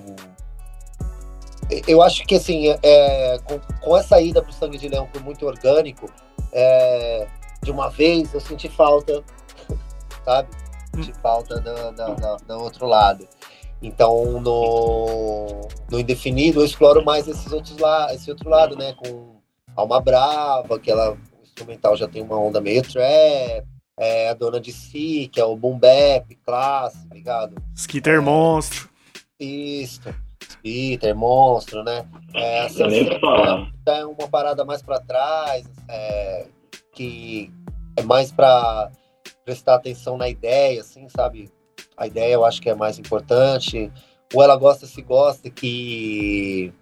eu acho que assim é, com, com essa ida pro Sangue de Leão foi muito orgânico é, de uma vez eu senti falta sabe? Senti falta do, do, do- outro lado. Então no, no indefinido eu exploro mais esses outros lá esse outro lado né? Com Alma Brava que ela o instrumental já tem uma onda meio trap é, a Dona de Si que é o boom bap classe ligado? Skitter Monstro. isso. Peter, monstro, né? É, já é uma parada mais pra trás, é, que é mais pra prestar atenção na ideia, assim, sabe? A ideia eu acho que é mais importante. O Ela Gosta Se Gosta, que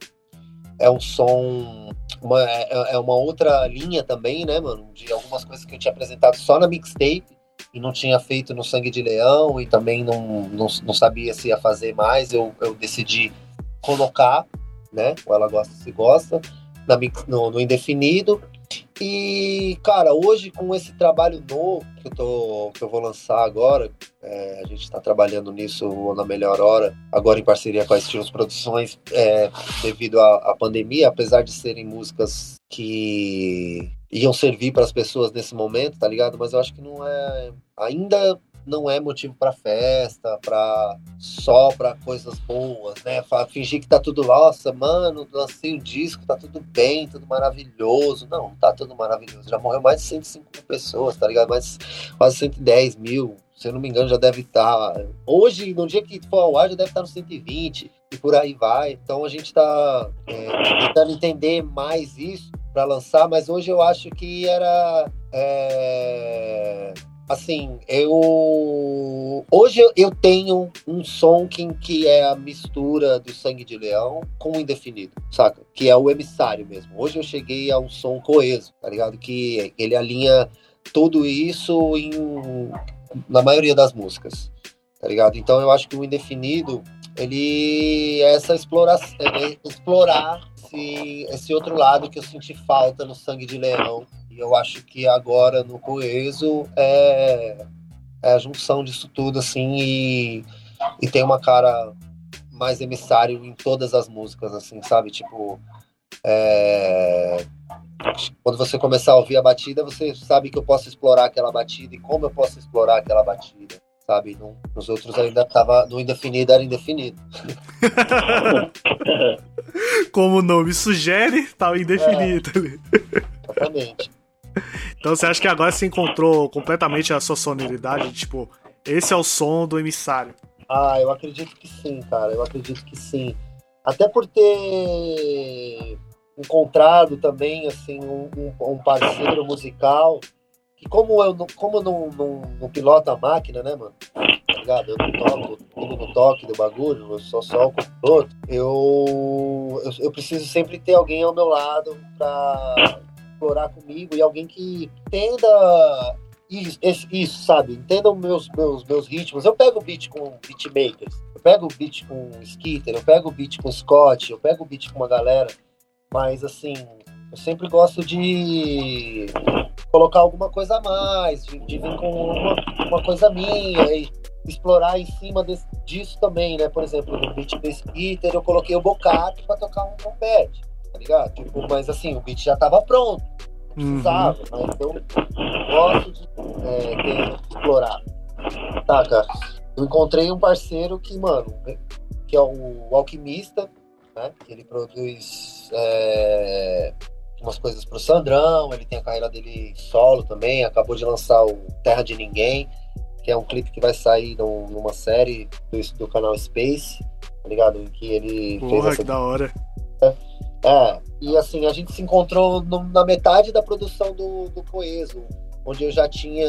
é um som, uma, é, é uma outra linha também, né, mano? De algumas coisas que eu tinha apresentado só na mixtape e não tinha feito no Sangue de Leão e também não, não, não sabia se ia fazer mais. Eu, eu decidi colocar, né? O Ela Gosta Se Gosta, na, no, no Indefinido. E, cara, hoje com esse trabalho novo que eu, tô, que eu vou lançar agora, é, a gente está trabalhando nisso na melhor hora, agora em parceria com a Estilos Produções, é, devido à pandemia, apesar de serem músicas que iam servir para as pessoas nesse momento, tá ligado? Mas eu acho que não é. Ainda não é motivo para festa, para só para coisas boas, né? Fingir que tá tudo, nossa, mano, lancei o disco, tá tudo bem, tudo maravilhoso. Não, não tá tudo maravilhoso. Já morreu mais de 105 mil pessoas, tá ligado? Mais quase 110 mil. Se eu não me engano, já deve estar. Hoje, no dia que for ao ar, já deve estar no 120 e por aí vai. Então a gente tá é, tentando entender mais isso para lançar, mas hoje eu acho que era. é, assim, eu. Hoje eu- tenho um som que, que é a mistura do Sangue de Leão com o Indefinido, saca? Que é o emissário mesmo. Hoje eu cheguei a um som coeso, tá ligado? Que ele alinha tudo isso em, na maioria das músicas, tá ligado? Então eu acho que o Indefinido, ele é essa exploração, é explorar esse, esse outro lado que eu senti falta no Sangue de Leão. Eu acho que agora no Coeso é, é a junção disso tudo, assim, e, e tem uma cara mais emissário em todas as músicas, assim, sabe? Tipo, é, quando você começar a ouvir a batida, você sabe que eu posso explorar aquela batida e como eu posso explorar aquela batida, sabe? No- nos outros ainda tava no indefinido, era indefinido. Como o nome sugere, tá indefinido ali. Exatamente. Então você acha que agora você encontrou completamente a sua sonoridade? Tipo, esse é o som do emissário. Ah, eu acredito que sim, cara. Eu acredito que sim. Até por ter encontrado também assim um, um- parceiro musical que como eu não, como não, não, não piloto a máquina, né, mano? Tá ligado? Eu não toco, tudo no toque do bagulho, eu sou só o piloto. Eu, eu eu preciso sempre ter alguém ao meu lado pra explorar comigo e alguém que entenda isso, isso, sabe? Entendam meus, meus, meus ritmos. Eu pego beat com beatmakers, eu pego beat com Skitter, eu pego beat com Scott, eu pego beat com uma galera, mas assim, eu sempre gosto de colocar alguma coisa a mais, de, de vir com uma, uma coisa minha e explorar em cima desse- disso também, né? Por exemplo, no beat do Skitter eu coloquei o Bocato pra tocar um trompete, ligado? Tipo, mas assim, o beat já tava pronto Uhum. precisava, mas eu gosto de é, ter, explorar. Tá, cara. Eu encontrei um parceiro que, mano, que é o Alquimista, né? Ele produz é, umas coisas pro Sandrão, ele tem a carreira dele solo também, acabou de lançar o Terra de Ninguém, que é um clipe que vai sair num- numa série do, do canal Space, tá ligado? Em que ele fez Porra, essa que da hora. é, e assim, a gente se encontrou no- na metade da produção do, do Coeso, onde eu já tinha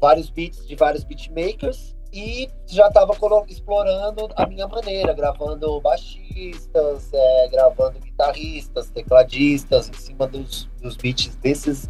vários beats de vários beatmakers e já estava explorando a minha maneira, gravando baixistas, é, gravando guitarristas, tecladistas em cima dos, dos beats desses,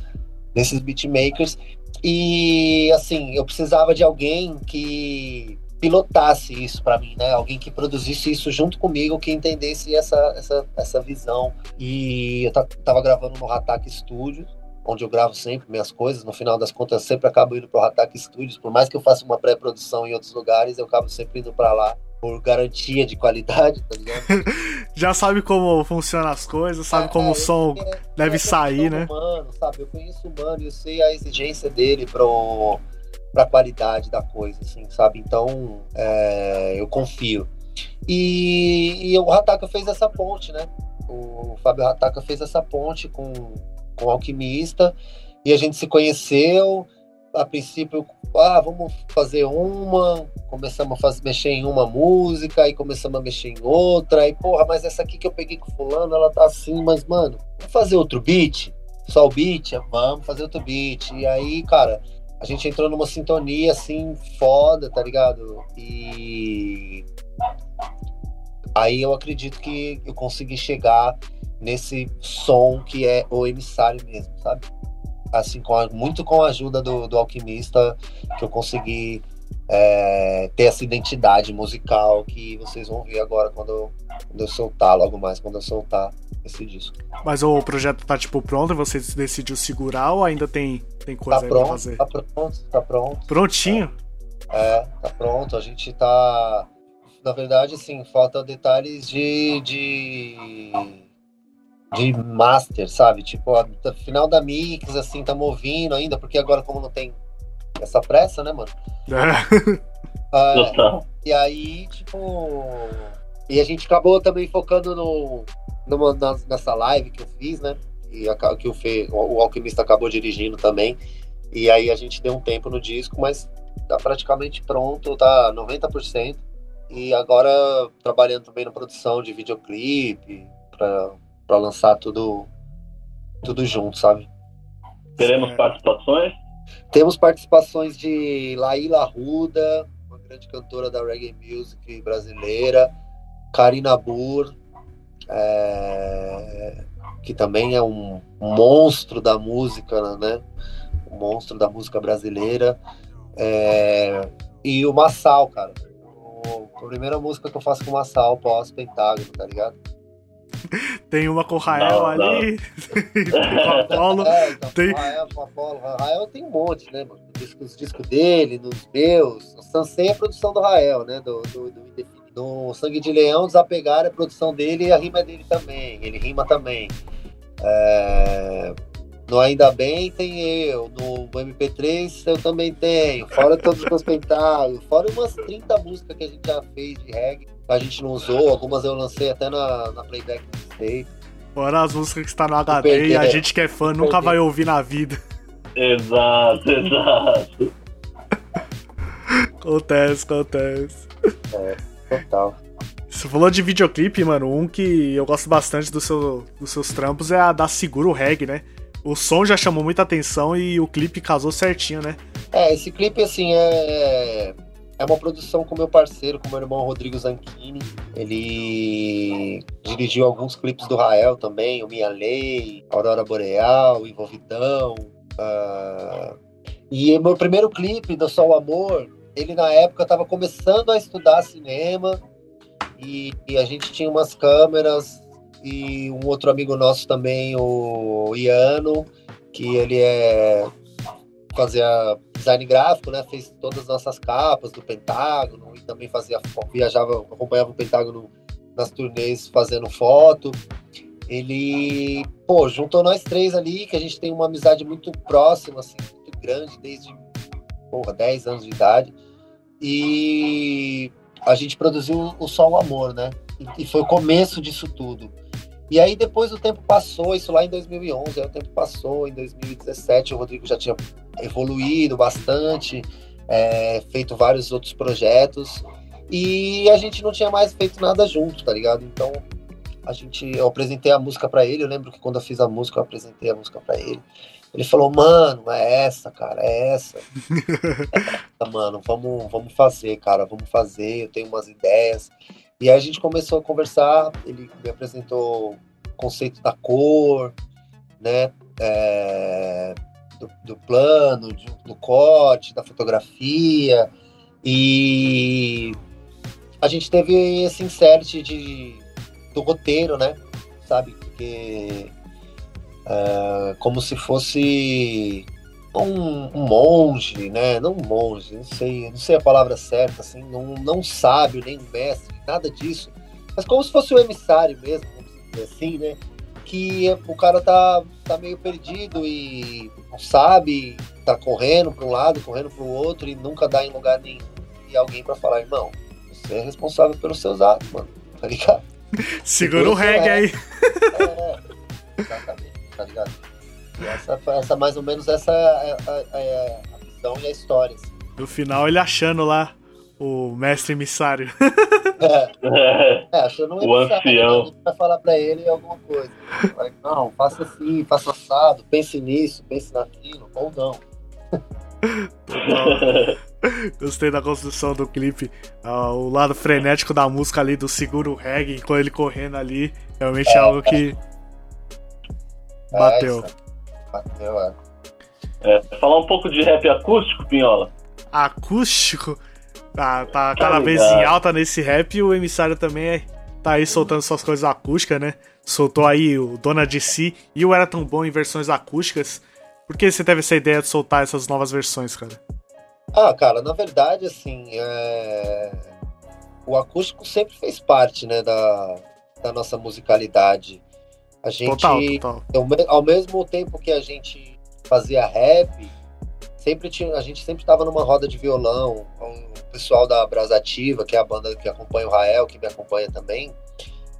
desses beatmakers. E assim, eu precisava de alguém que pilotasse isso para mim, né? Alguém que produzisse isso junto comigo, que entendesse essa, essa, essa visão. E eu ta- tava gravando no Hatak Studios, onde eu gravo sempre minhas coisas. No final das contas, eu sempre acabo indo pro Hatak Studios. Por mais que eu faça uma pré-produção em outros lugares, eu acabo sempre indo para lá por garantia de qualidade, tá ligado? Já sabe como funcionam as coisas, sabe É, como é, o som eu- deve sair, né? Humano, sabe? Eu conheço o mano e eu sei a exigência dele pro, pra qualidade da coisa, assim, sabe? Então, é, eu confio. E, e o Rataka fez essa ponte, né? O Fábio Rataka fez essa ponte com, com o Alquimista e a gente se conheceu. A princípio, ah, vamos fazer uma. Começamos a fazer, mexer em uma música, aí começamos a mexer em outra. Aí, porra, mas essa aqui que eu peguei com fulano, ela tá assim, mas, mano, vamos fazer outro beat? Só o beat? Vamos fazer outro beat. E aí, cara, a gente entrou numa sintonia assim, foda, tá ligado? E aí eu acredito que eu consegui chegar nesse som que é o emissário mesmo, sabe? Assim, com a- muito com a ajuda do, do alquimista, que eu consegui é, ter essa identidade musical que vocês vão ver agora quando eu, quando eu soltar, logo mais quando eu soltar esse disco. Mas o projeto tá, tipo, pronto você decidiu segurar ou ainda tem, tem coisa Tá aí pra pronto, fazer? tá pronto, tá pronto. Prontinho? É, tá pronto. A gente tá. Na verdade, assim, falta detalhes de. de, de master, sabe? Tipo, a, a final da mix, assim, tá ouvindo ainda, porque agora, como não tem essa pressa, né, mano? É, Total. e aí, tipo. E a gente acabou também focando no, numa- nessa live que eu fiz, né? E a, que o, Fê, o, o Alquimista acabou dirigindo também. E aí a gente deu um tempo no disco, mas tá praticamente pronto, tá 90%. E agora trabalhando também na produção de videoclipe, pra, pra lançar tudo, tudo junto, sabe? Teremos participações? Temos participações de Laíla Ruda, uma grande cantora da reggae music brasileira, Karina Burr, é, que também é um monstro da música, né? Um monstro da música brasileira. É, e o Massal, cara. O, a primeira música que eu faço com o Massal pós-Pentágono, tá ligado? Tem uma com o Rael Não, ali, tem com a Apollo. É, então, Tem- o Rael, o Apollo. O Rael tem um monte, né, mano? Os discos, os discos dele, nos meus. O Sansei é a produção do Rael, né? Do, do, do Indefinido. No Sangue de Leão, Desapegar é a produção dele e a rima é dele também. Ele rima também. É, No Ainda Bem tem eu. No MP3 eu também tenho. Fora todos os meus pentágonos. Fora umas 30 músicas que a gente já fez de reggae. que A gente não usou. Algumas eu lancei até na, na Playback Mixtape. Fora as músicas que está no HD e a gente que é fã nunca perdi. vai ouvir na vida. Exato, exato. Acontece, acontece. Total. Você falou de videoclipe, mano. Um que eu gosto bastante do seu, dos seus trampos é a da Seguro Reg, né? O som já chamou muita atenção e o clipe casou certinho, né? É, esse clipe, assim, é, é uma produção com meu parceiro, com meu irmão Rodrigo Zanchini. Ele dirigiu alguns clipes do Rael também, o Minha Lei, Aurora Boreal, Envolvidão. ah, E meu primeiro clipe, do Sol Amor, ele na época estava começando a estudar cinema e, e a gente tinha umas câmeras e um outro amigo nosso também, o Iano, que ele é fazia design gráfico, né? Fez todas as nossas capas do Pentágono e também fazia viajava, acompanhava o Pentágono nas turnês fazendo foto. Ele, pô, juntou nós três ali, que a gente tem uma amizade muito próxima, assim, muito grande, desde, porra, 10 anos de idade. E a gente produziu o Sol Amor, né? E, e foi o começo disso tudo. E aí depois o tempo passou, isso lá em 2011, aí o tempo passou, em 2017 o Rodrigo já tinha evoluído bastante, é, feito vários outros projetos e a gente não tinha mais feito nada junto, tá ligado? Então a gente, eu apresentei a música pra ele, eu lembro que quando eu fiz a música eu apresentei a música pra ele. Ele falou, mano, é essa, cara, é essa. É essa, mano, vamos, vamos fazer, cara, vamos fazer, eu tenho umas ideias. E aí a gente começou a conversar, ele me apresentou o conceito da cor, né? é, do, do plano, do corte, da fotografia. E a gente teve esse insert de, do roteiro, né? Sabe? Porque é, como se fosse um, um monge, né? Não um monge, não sei, não sei a palavra certa, assim, não, não sábio, nem um mestre, nada disso. Mas como se fosse o emissário mesmo, vamos dizer assim, né? Que o cara tá, tá meio perdido e não sabe, tá correndo para um lado, correndo para o outro e nunca dá em lugar nenhum. E alguém para falar, irmão, você é responsável pelos seus atos, mano, tá ligado? Segura o reggae aí. É, exatamente, tá ligado? E essa, essa mais ou menos essa é a, é a visão e a história. assim. No final ele achando lá o mestre emissário. É, achando um O emissário, ancião. Vai falar pra ele alguma coisa. Vai, não, faça assim, faça assado, pense nisso, pense naquilo, ou não. Gostei da construção do clipe. Ah, o lado frenético da música ali do seguro reggae, com ele correndo ali. Realmente é algo que É, bateu. Bateu, é. É, falar um pouco de rap acústico, Pinhola. Acústico. Tá, tá Tá cada vez em alta nesse rap e o emissário também é- tá aí soltando suas coisas acústicas, né? Soltou aí o Dona de Si e o Era Tão Bom em versões acústicas. Por que você teve essa ideia de soltar essas novas versões, cara? Ah, cara, na verdade, assim, é, o acústico sempre fez parte, né, da, da nossa musicalidade. A gente, Total, total. ao me- ao mesmo tempo que a gente fazia rap, sempre tinha, a gente sempre estava numa roda de violão. O pessoal da Brasativa, que é a banda que acompanha o Rael, que me acompanha também,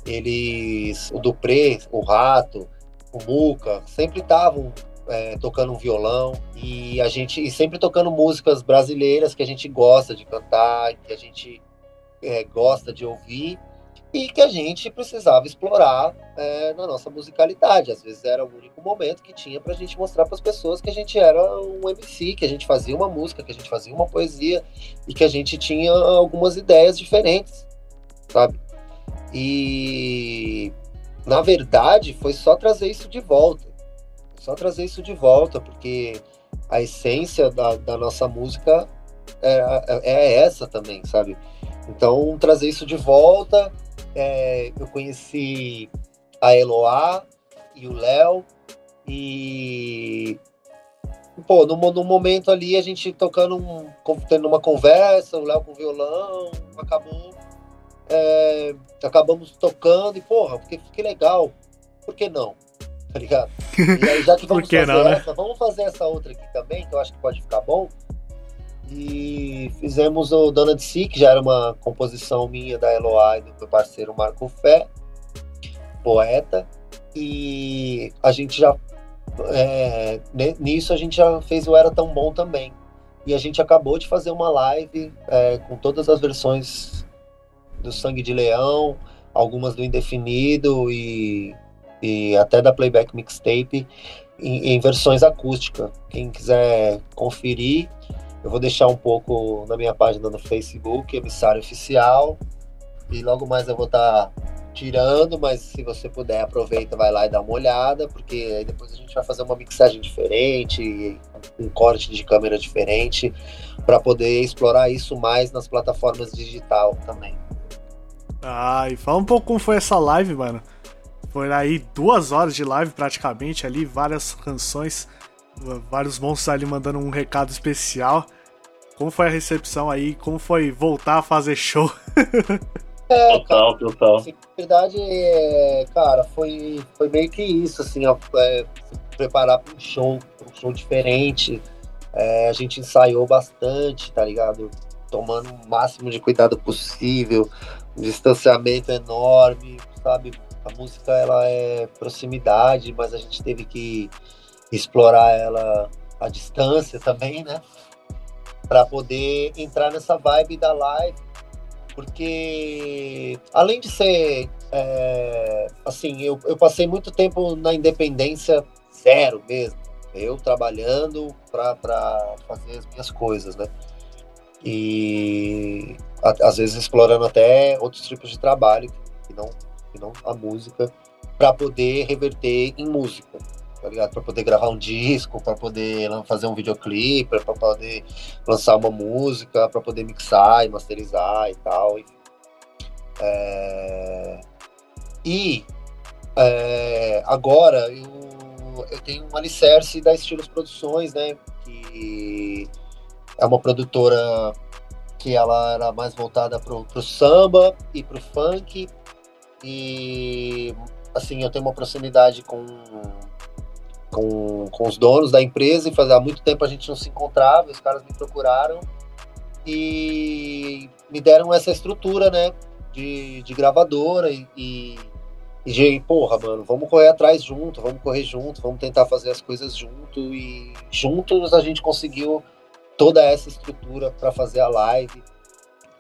eles, o Dupré, o Rato, o Muca, sempre estavam é, tocando um violão e a gente e sempre tocando músicas brasileiras que a gente gosta de cantar, que a gente é, gosta de ouvir. E que a gente precisava explorar é, na nossa musicalidade. Às vezes era o único momento que tinha para a gente mostrar para as pessoas que a gente era um MC, que a gente fazia uma música, que a gente fazia uma poesia e que a gente tinha algumas ideias diferentes, sabe? E na verdade foi só trazer isso de volta, só trazer isso de volta, porque a essência da, da nossa música é, é, é essa também, sabe? Então trazer isso de volta é, eu conheci a Eloá e o Léo e pô, no, no, momento ali a gente tocando, um, tendo uma conversa, o Léo com violão, acabou é, acabamos tocando e porra, porque que legal, por que não? Tá ligado? E aí já que vamos que fazer não, né? essa, vamos fazer essa outra aqui também, que eu acho que pode ficar bom. E fizemos o Dona de Si, que já era uma composição minha da Eloá e do meu parceiro Marco Fé, poeta. E a gente já. É, nisso a gente já fez o Era Tão Bom também. E a gente acabou de fazer uma live é, com todas as versões do Sangue de Leão, algumas do Indefinido e, e até da Playback Mixtape em, em versões acústicas. Quem quiser conferir, eu vou deixar um pouco na minha página no Facebook, emissário oficial. E logo mais eu vou estar tá tirando, mas se você puder, aproveita, vai lá e dá uma olhada, porque aí depois a gente vai fazer uma mixagem diferente, um corte de câmera diferente, para poder explorar isso mais nas plataformas digital também. Ah, e fala um pouco como foi essa live, mano. Foi aí duas horas de live praticamente ali, várias canções vários monstros ali mandando um recado especial. Como foi a recepção aí? Como foi voltar a fazer show? É, total, cara, total. Assim, na verdade, é, cara, foi, foi meio que isso, assim, ó, é, preparar para um show, um show diferente. É, a gente ensaiou bastante, tá ligado? Tomando o máximo de cuidado possível, um distanciamento enorme, sabe? A música, ela é proximidade, mas a gente teve que explorar ela à distância também, né? Para poder entrar nessa vibe da live, porque além de ser é, assim, eu, eu passei muito tempo na independência zero mesmo, eu trabalhando para fazer as minhas coisas, né? E a, às vezes explorando até outros tipos de trabalho que não, que não a música, para poder reverter em música tá ligado? Pra poder gravar um disco, para poder fazer um videoclipe, para poder lançar uma música, para poder mixar e masterizar e tal. É... E é... agora eu, eu tenho um alicerce da Estilos Produções, né? Que é uma produtora que ela era mais voltada pro, pro samba e pro funk. E assim, eu tenho uma proximidade com com, com os donos da empresa e fazia muito tempo a gente não se encontrava, os caras me procuraram e me deram essa estrutura, né, de, de gravadora e, e, de, porra, mano, vamos correr atrás junto, vamos correr junto, vamos tentar fazer as coisas junto e juntos a gente conseguiu toda essa estrutura para fazer a live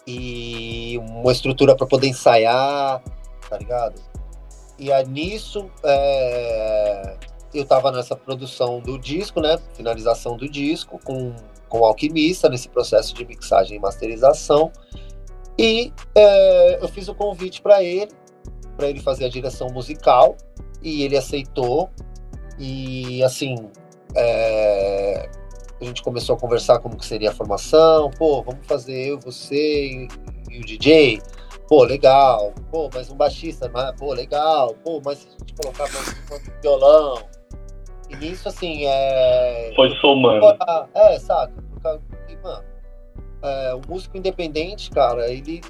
e uma estrutura para poder ensaiar, tá ligado? E aí, nisso, é, eu estava nessa produção do disco, né? Finalização do disco com, com o Alquimista, nesse processo de mixagem e masterização. E é, eu fiz o convite para ele, para ele fazer a direção musical, e ele aceitou. E assim, é, a gente começou a conversar como que seria a formação. Pô, vamos fazer eu, você e, e o DJ. Pô, legal. Pô, mais um baixista, mas, pô, legal. Pô, mas se a gente colocar mais um violão, e nisso, assim, é. Foi somando. É, saca? Porque, mano, é, o músico independente, cara, ele.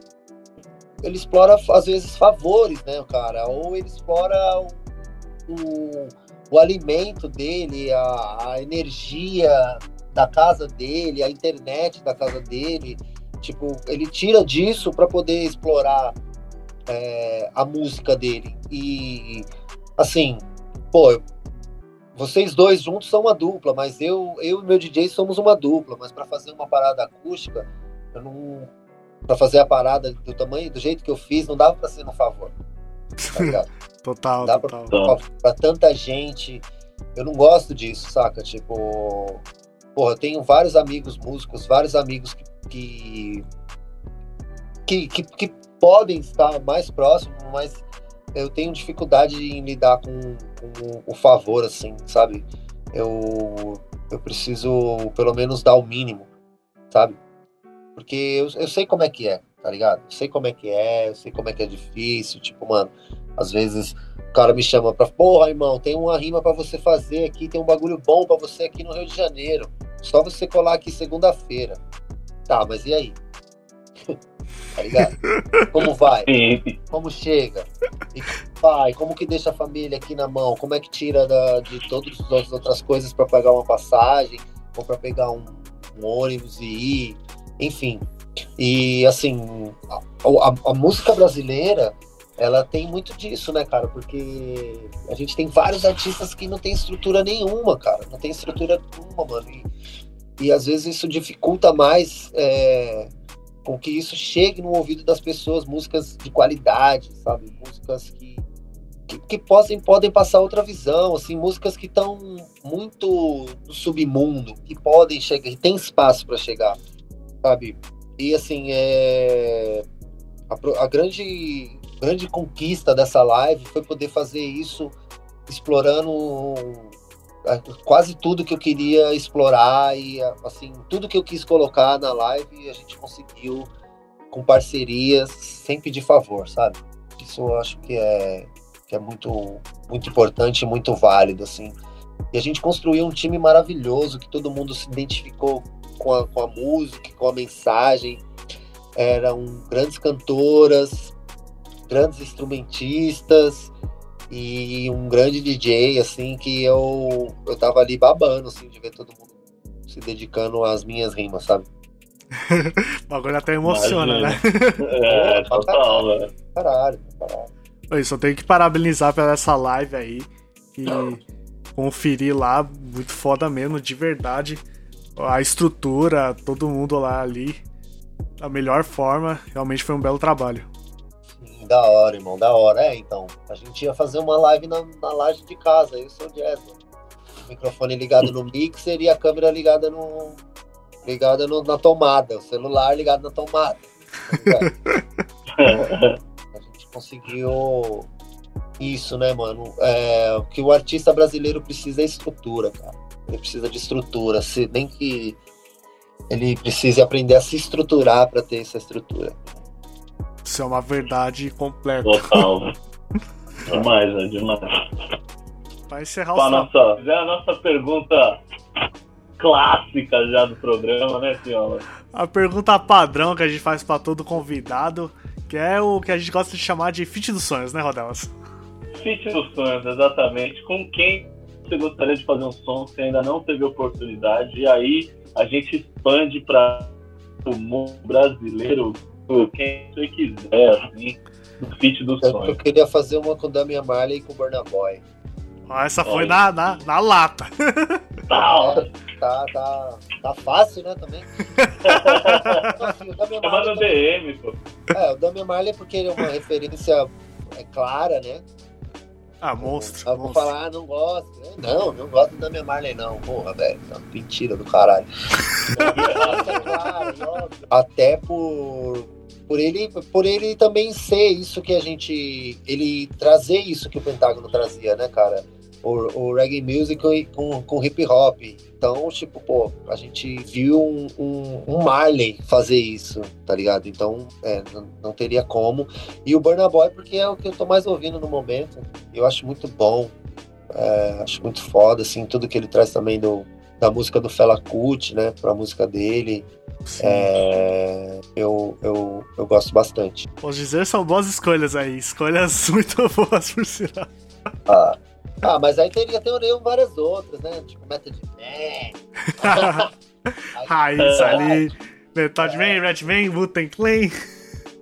Ele explora, às vezes, favores, né, cara? Ou ele explora o, o, o alimento dele, a, a energia da casa dele, a internet da casa dele. Tipo, ele tira disso para poder explorar é, a música dele. E, assim, pô, vocês dois juntos são uma dupla, mas eu, eu e meu DJ somos uma dupla, mas para fazer uma parada acústica, eu não, pra fazer a parada do tamanho, do jeito que eu fiz, não dava pra ser no favor. Tá? Total, Dá total. Pra, pra tanta gente. Eu não gosto disso, saca? Tipo, porra, eu tenho vários amigos músicos, vários amigos que que, que, que podem estar mais próximos, mas eu tenho dificuldade em lidar com, com o favor, assim, sabe? Eu, eu preciso pelo menos dar o mínimo, sabe? Porque eu, eu sei como é que é, tá ligado? Eu sei como é que é, eu sei como é que é difícil, tipo, mano, às vezes o cara me chama pra, porra, irmão, tem uma rima pra você fazer aqui, tem um bagulho bom pra você aqui no Rio de Janeiro. Só você colar aqui segunda-feira. Tá, mas e aí? tá ligado? Como vai? Como chega? E vai? Como que deixa a família aqui na mão? Como é que tira da- de todas as outras coisas pra pagar uma passagem? Ou pra pegar um, um ônibus e ir? Enfim. E assim, a, a- a música brasileira, ela tem muito disso, né, cara? Porque a gente tem vários artistas que não tem estrutura nenhuma, cara. Não tem estrutura nenhuma, mano. E, e às vezes isso dificulta mais é, com que isso chegue no ouvido das pessoas, músicas de qualidade, sabe? Músicas que, que, que podem, podem passar outra visão, assim, músicas que estão muito no submundo, que podem chegar, que tem espaço para chegar, sabe? E assim, é a, a grande grande conquista dessa live foi poder fazer isso explorando quase tudo que eu queria explorar e assim tudo que eu quis colocar na live a gente conseguiu com parcerias sem pedir favor sabe? Isso eu acho que é que é muito muito importante muito válido assim. E a gente construiu um time maravilhoso que todo mundo se identificou com a, com a música com a mensagem. Eram grandes cantoras grandes instrumentistas e um grande DJ, assim, que eu, eu tava ali babando, assim, de ver todo mundo se dedicando às minhas rimas, sabe? O bagulho até emociona, né? É, total, velho. Caralho, caralho. Oi, só tenho que parabenizar pela essa live aí. E conferir lá, muito foda mesmo, de verdade. A estrutura, todo mundo lá ali, da melhor forma, realmente foi um belo trabalho. Sim, da hora, irmão, da hora. É, então, a gente ia fazer uma live na, na laje de casa, eu sou o Jazz. O microfone ligado no mixer e a câmera ligada no. ligada no- na tomada, o celular ligado na tomada. tá a gente conseguiu isso, né, mano? É, o que o artista brasileiro precisa é estrutura, cara. Ele precisa de estrutura, se, nem que ele precise aprender a se estruturar para ter essa estrutura. Isso é uma verdade completa. Total. Demais, é demais. Pra encerrar o Pra som. nossa, é a nossa pergunta clássica já do programa, né, senhora? A pergunta padrão que a gente faz pra todo convidado, que é o que a gente gosta de chamar de fit dos sonhos, né, Rodelas? Fit dos sonhos, exatamente. Com quem você gostaria de fazer um som que ainda não teve oportunidade? E aí a gente expande para o mundo brasileiro, quem você quiser, assim, do fit dos Eu, eu queria fazer uma com o Damian Marley e com o Burna Boy. Ó, essa foi Olha. na, na, na lata. Tal. Tá, tá, tá fácil, né, também? Assim, o Damian Chama no DM, pô. é, o Damian Marley é porque ele é uma referência é, clara, né? Ah, monstro. Eu vou monstro. falar, ah, não gosto. Não, não gosto do Damian Marley, não. Porra, velho. não, Mentira do caralho. É claro. Até por, por, ele, por ele também ser isso que a gente. Ele trazer isso que o Pentágono trazia, né, cara? O, o reggae music com, com hip hop. Então, tipo, pô, a gente viu um, um, um Marley fazer isso, tá ligado? Então, é, não, não teria como. E o Burna Boy, porque é o que eu tô mais ouvindo no momento. Eu acho muito bom. É, acho muito foda, assim, tudo que ele traz também do, da música do Fela Kuti, né, pra música dele. É, eu, eu, eu gosto bastante. Posso dizer, são boas escolhas aí. Escolhas muito boas, por sinal. Ah, ah, mas aí teria, teriam várias outras, né? Tipo Method Man. Raiz ali. Metade Man, Red Man, Wu-Tang Clan,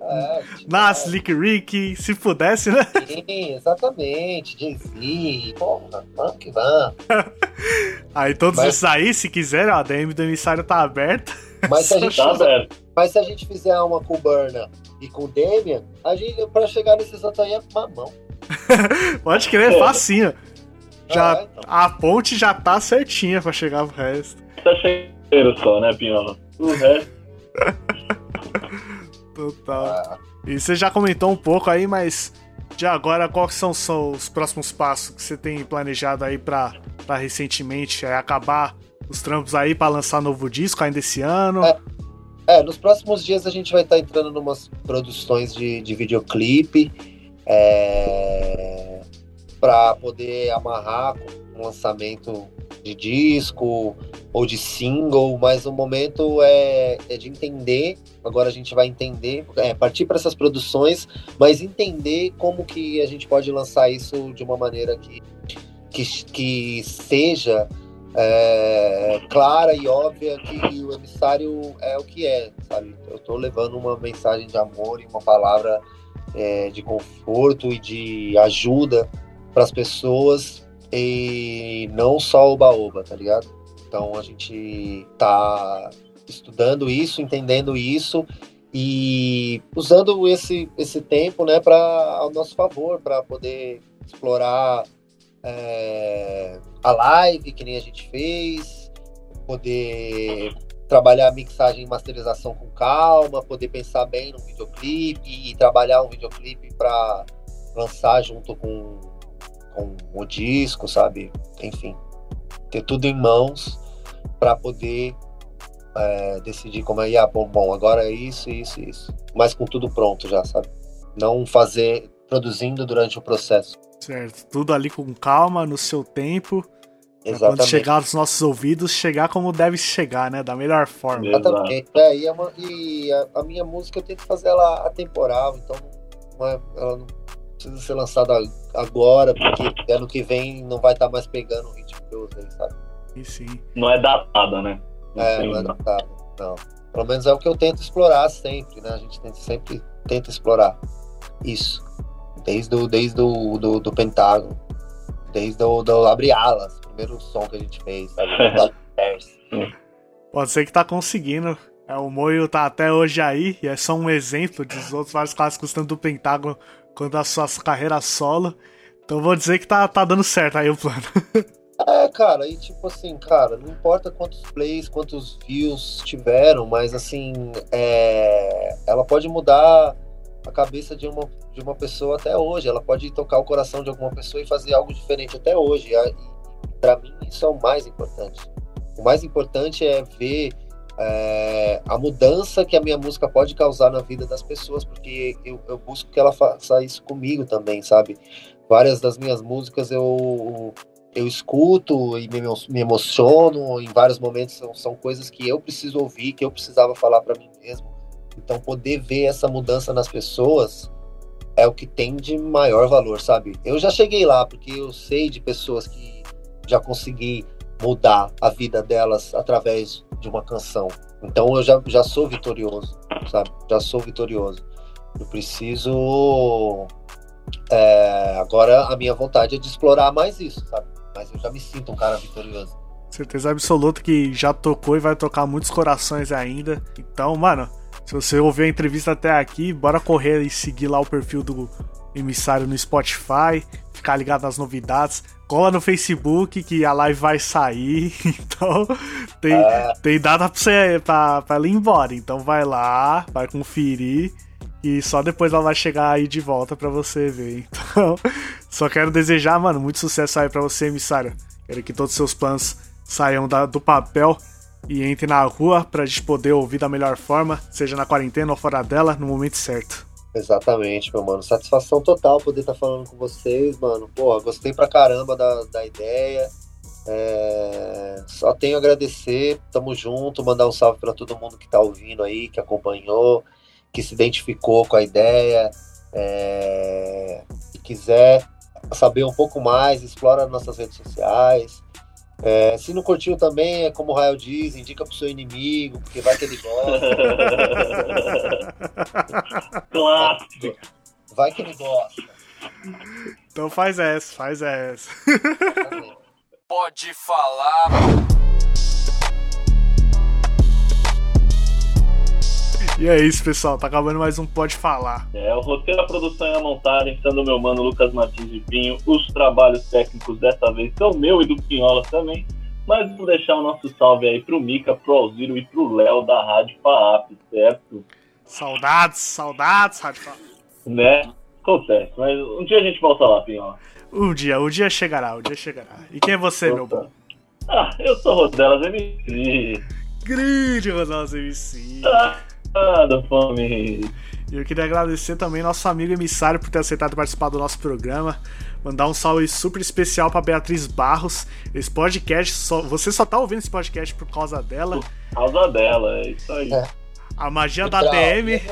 É, tipo, Nas, Lick Rick, se pudesse, né? Sim, exatamente. Jay-Z. Porra, vamos que vamos. Aí todos Mas- esses aí, se quiserem, ó, a DM do emissário tá aberta. Mas se a gente Tá fizer, mas se a gente fizer uma com o Burna e com o Damian, a gente, pra chegar nesses outros aí é mamão. Pode crer, facinho. Já, Ah, então. A ponte já tá certinha pra chegar pro resto. Tá cheiro só, né, Pinhola? O resto. Total. Ah, E você já comentou um pouco aí, mas de agora, quais são, são os próximos passos que você tem planejado aí pra, pra recentemente é, acabar os trampos aí pra lançar novo disco ainda esse ano? É. É, nos próximos dias a gente vai estar entrando em umas produções de, de videoclipe é, para poder amarrar com um lançamento de disco ou de single, mas o momento é, é de entender. Agora a gente vai entender, é, partir para essas produções, mas entender como que a gente pode lançar isso de uma maneira que, que, que seja é, clara e óbvia que o emissário é o que é, sabe? Eu tô levando uma mensagem de amor e uma palavra é, de conforto e de ajuda para as pessoas e não só o baoba, tá ligado? Então a gente tá estudando isso, entendendo isso e usando esse, esse tempo, né, para ao nosso favor, para poder explorar é, a live que nem a gente fez, poder trabalhar mixagem e masterização com calma, poder pensar bem no videoclipe e trabalhar um videoclipe para lançar junto com, com o disco, sabe? Enfim, ter tudo em mãos para poder é, decidir como é, ah, bom, bom, agora é isso, isso, isso. Mas com tudo pronto já, sabe? Não fazer produzindo durante o processo. Certo, tudo ali com calma, no seu tempo. Quando Exatamente. chegar aos nossos ouvidos, chegar como deve chegar, né? Da melhor forma. Exatamente. É, e, é uma- e a, a minha música eu tento fazer ela atemporal, então não é- ela não precisa ser lançada agora, porque ano que vem não vai estar mais pegando o ritmo que eu usei, sabe? E sim. Não é datada, né? É, tem- não é datado, não. Pelo menos é o que eu tento explorar sempre, né? A gente tenta, sempre tenta explorar isso. Desde o, desde o do, do Pentágono, desde o do Abre Alas, primeiro som que a gente fez, sabe? Pode ser que tá conseguindo. É, o Moio tá até hoje aí, e é só um exemplo dos outros vários clássicos, tanto do Pentágono quanto da sua carreira solo. Então vou dizer que tá, tá dando certo aí o plano. É, cara, e tipo assim, cara, não importa quantos plays, quantos views tiveram, mas assim, é, ela pode mudar a cabeça de uma, de uma pessoa até hoje, ela pode tocar o coração de alguma pessoa e fazer algo diferente até hoje. E, a- pra mim isso é o mais importante. O mais importante é ver é, a mudança que a minha música pode causar na vida das pessoas, porque eu, eu busco que ela faça isso comigo também, sabe? Várias das minhas músicas eu eu escuto e me, emo- me emociono em vários momentos são, são coisas que eu preciso ouvir que eu precisava falar para mim mesmo então poder ver essa mudança nas pessoas é o que tem de maior valor sabe eu já cheguei lá porque eu sei de pessoas que já consegui mudar a vida delas através de uma canção então eu já, já sou vitorioso sabe já sou vitorioso eu preciso é, agora a minha vontade é de explorar mais isso, sabe? Mas eu já me sinto um cara vitorioso. Certeza absoluta que já tocou e vai tocar muitos corações ainda. Então, mano, se você ouviu a entrevista até aqui, bora correr e seguir lá o perfil do emissário no Spotify, ficar ligado nas novidades. Cola no Facebook que a live vai sair. Então, tem, É. tem data pra, você, pra, pra ela ir embora. Então, vai lá, vai conferir. E só depois ela vai chegar aí de volta pra você ver. Então, só quero desejar, mano, muito sucesso aí pra você, emissário. Quero que todos os seus planos saiam da- do papel e entrem na rua pra gente poder ouvir da melhor forma, seja na quarentena ou fora dela, no momento certo. Exatamente, meu mano. Satisfação total poder estar falando com vocês, mano. Porra, gostei pra caramba da, da ideia. É, Só tenho a agradecer. Tamo junto. Mandar um salve pra todo mundo que tá ouvindo aí, que acompanhou, que se identificou com a ideia. É... Se quiser saber um pouco mais, explora nossas redes sociais. É, se não curtiu também, é como o Rael diz, indica pro seu inimigo, porque vai que ele gosta. Clássico. vai que ele gosta. Então faz essa, faz essa. Pode falar. E é isso, pessoal. Tá acabando mais um Pode Falar. É, o roteiro, a produção e a montagem sendo meu mano Lucas Martins de Pinho. Os trabalhos técnicos dessa vez são meu e do Pinhola também. Mas vou deixar o nosso salve aí pro Mica, pro Alziro e pro Léo da Rádio FAAP, certo? Saudades, saudades, Rádio Fala. Né? Acontece, mas um dia a gente volta lá, Pinhola. O dia, o dia chegará, o dia chegará. E quem é você, meu bom? Ah, eu sou Rodelas MC. Grande Ronaldo MC. Ah, do fome. E eu queria agradecer também nosso amigo emissário por ter aceitado participar do nosso programa. Mandar um salve super especial pra Beatriz Barros. Esse podcast, só, você só tá ouvindo esse podcast por causa dela. Por causa dela, é isso aí. É. A magia da DM.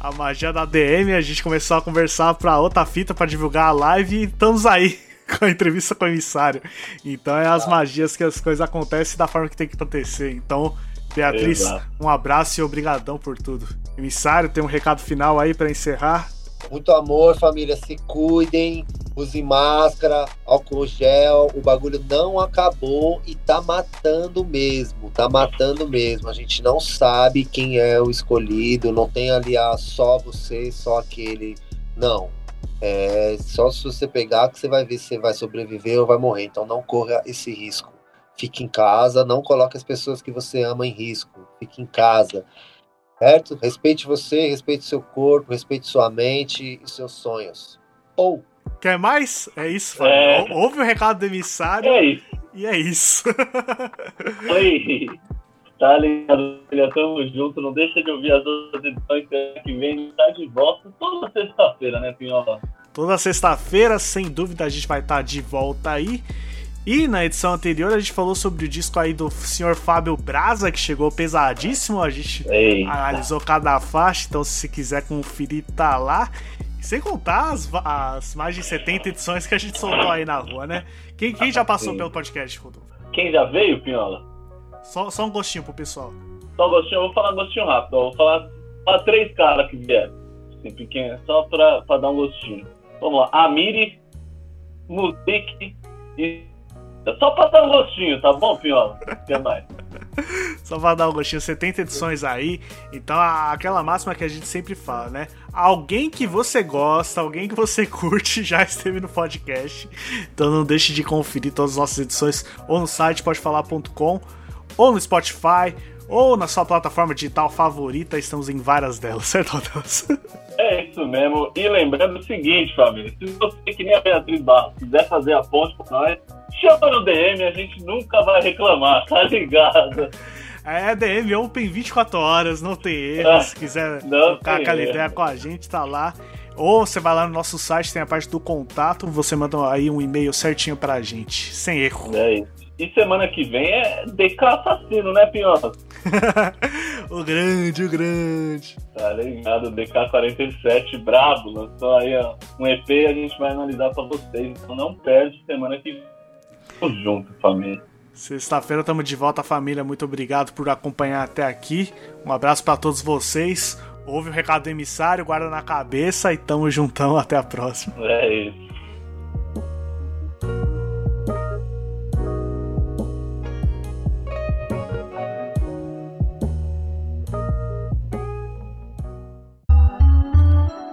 A magia da DM, a gente começou a conversar pra outra fita pra divulgar a live e estamos aí com a entrevista com o emissário. Então é as magias que as coisas acontecem da forma que tem que acontecer. Então, Beatriz, Exato. um abraço e obrigadão por tudo. Emissário, tem um recado final aí pra encerrar? Muito amor, família. Se cuidem. Use máscara, álcool gel. O bagulho não acabou e tá matando mesmo. Tá matando mesmo. A gente não sabe quem é o escolhido. Não tem ali ah, só você, só aquele. Não. É só se você pegar que você vai ver se você vai sobreviver ou vai morrer. Então não corra esse risco. Fique em casa. Não coloque as pessoas que você ama em risco. Fique em casa. Certo? Respeite você, respeite seu corpo, respeite sua mente e seus sonhos. Ou Quer mais? É isso, É. Ouve o recado do emissário É isso. e é isso. Oi. Tá ligado, filha? Tamo junto. Não deixa de ouvir as outras edições que que vem. Tá de volta toda sexta-feira, né, Pinhola? Toda sexta-feira, sem dúvida, a gente vai estar de volta aí. E na edição anterior a gente falou sobre o disco aí do senhor Fábio Braza, que chegou pesadíssimo. A gente Ei. analisou cada faixa, então se quiser conferir, tá lá. Sem contar as, as mais de 70 edições que a gente soltou aí na rua, né? Quem, quem já passou pelo podcast, Rodolfo? Quem já veio, Pinhola? Só, só um gostinho pro pessoal. Só um gostinho, eu vou falar um gostinho rápido. Eu vou falar pra três caras que vieram. Assim, pequeno, só pra, pra dar um gostinho. Vamos lá. Amiri, Muzik e. Só pra dar um gostinho, tá bom, Pinhola? Que mais? Só pra dar um gostinho, 70 edições aí. Então, aquela máxima que a gente sempre fala, né? Alguém que você gosta, alguém que você curte já esteve no podcast. Então não deixe de conferir todas as nossas edições ou no site podefalar.com, ou no Spotify, ou na sua plataforma digital favorita. Estamos em várias delas, certo? É isso mesmo. E lembrando o seguinte, família: se você, que nem a Beatriz Barros, quiser fazer a ponte com nós, chama no DM, a gente nunca vai reclamar, tá ligado? É DM Open 24 horas, não tem erro. Ah, Se quiser trocar aquela erro. ideia com a gente, tá lá. Ou você vai lá no nosso site, tem a parte do contato, você manda aí um e-mail certinho pra gente, sem erro. É isso. E semana que vem é DK Assassino, né, Pinhola? o grande, o grande. Tá ligado? DK47 brabo, lançou aí ó, um EP e a gente vai analisar pra vocês. Então não perde semana que vem. Tamo junto, família. Sexta-feira estamos de volta, família. Muito obrigado por acompanhar até aqui. Um abraço pra todos vocês. Ouve o recado do emissário, guarda na cabeça e tamo juntão. Até a próxima. É isso.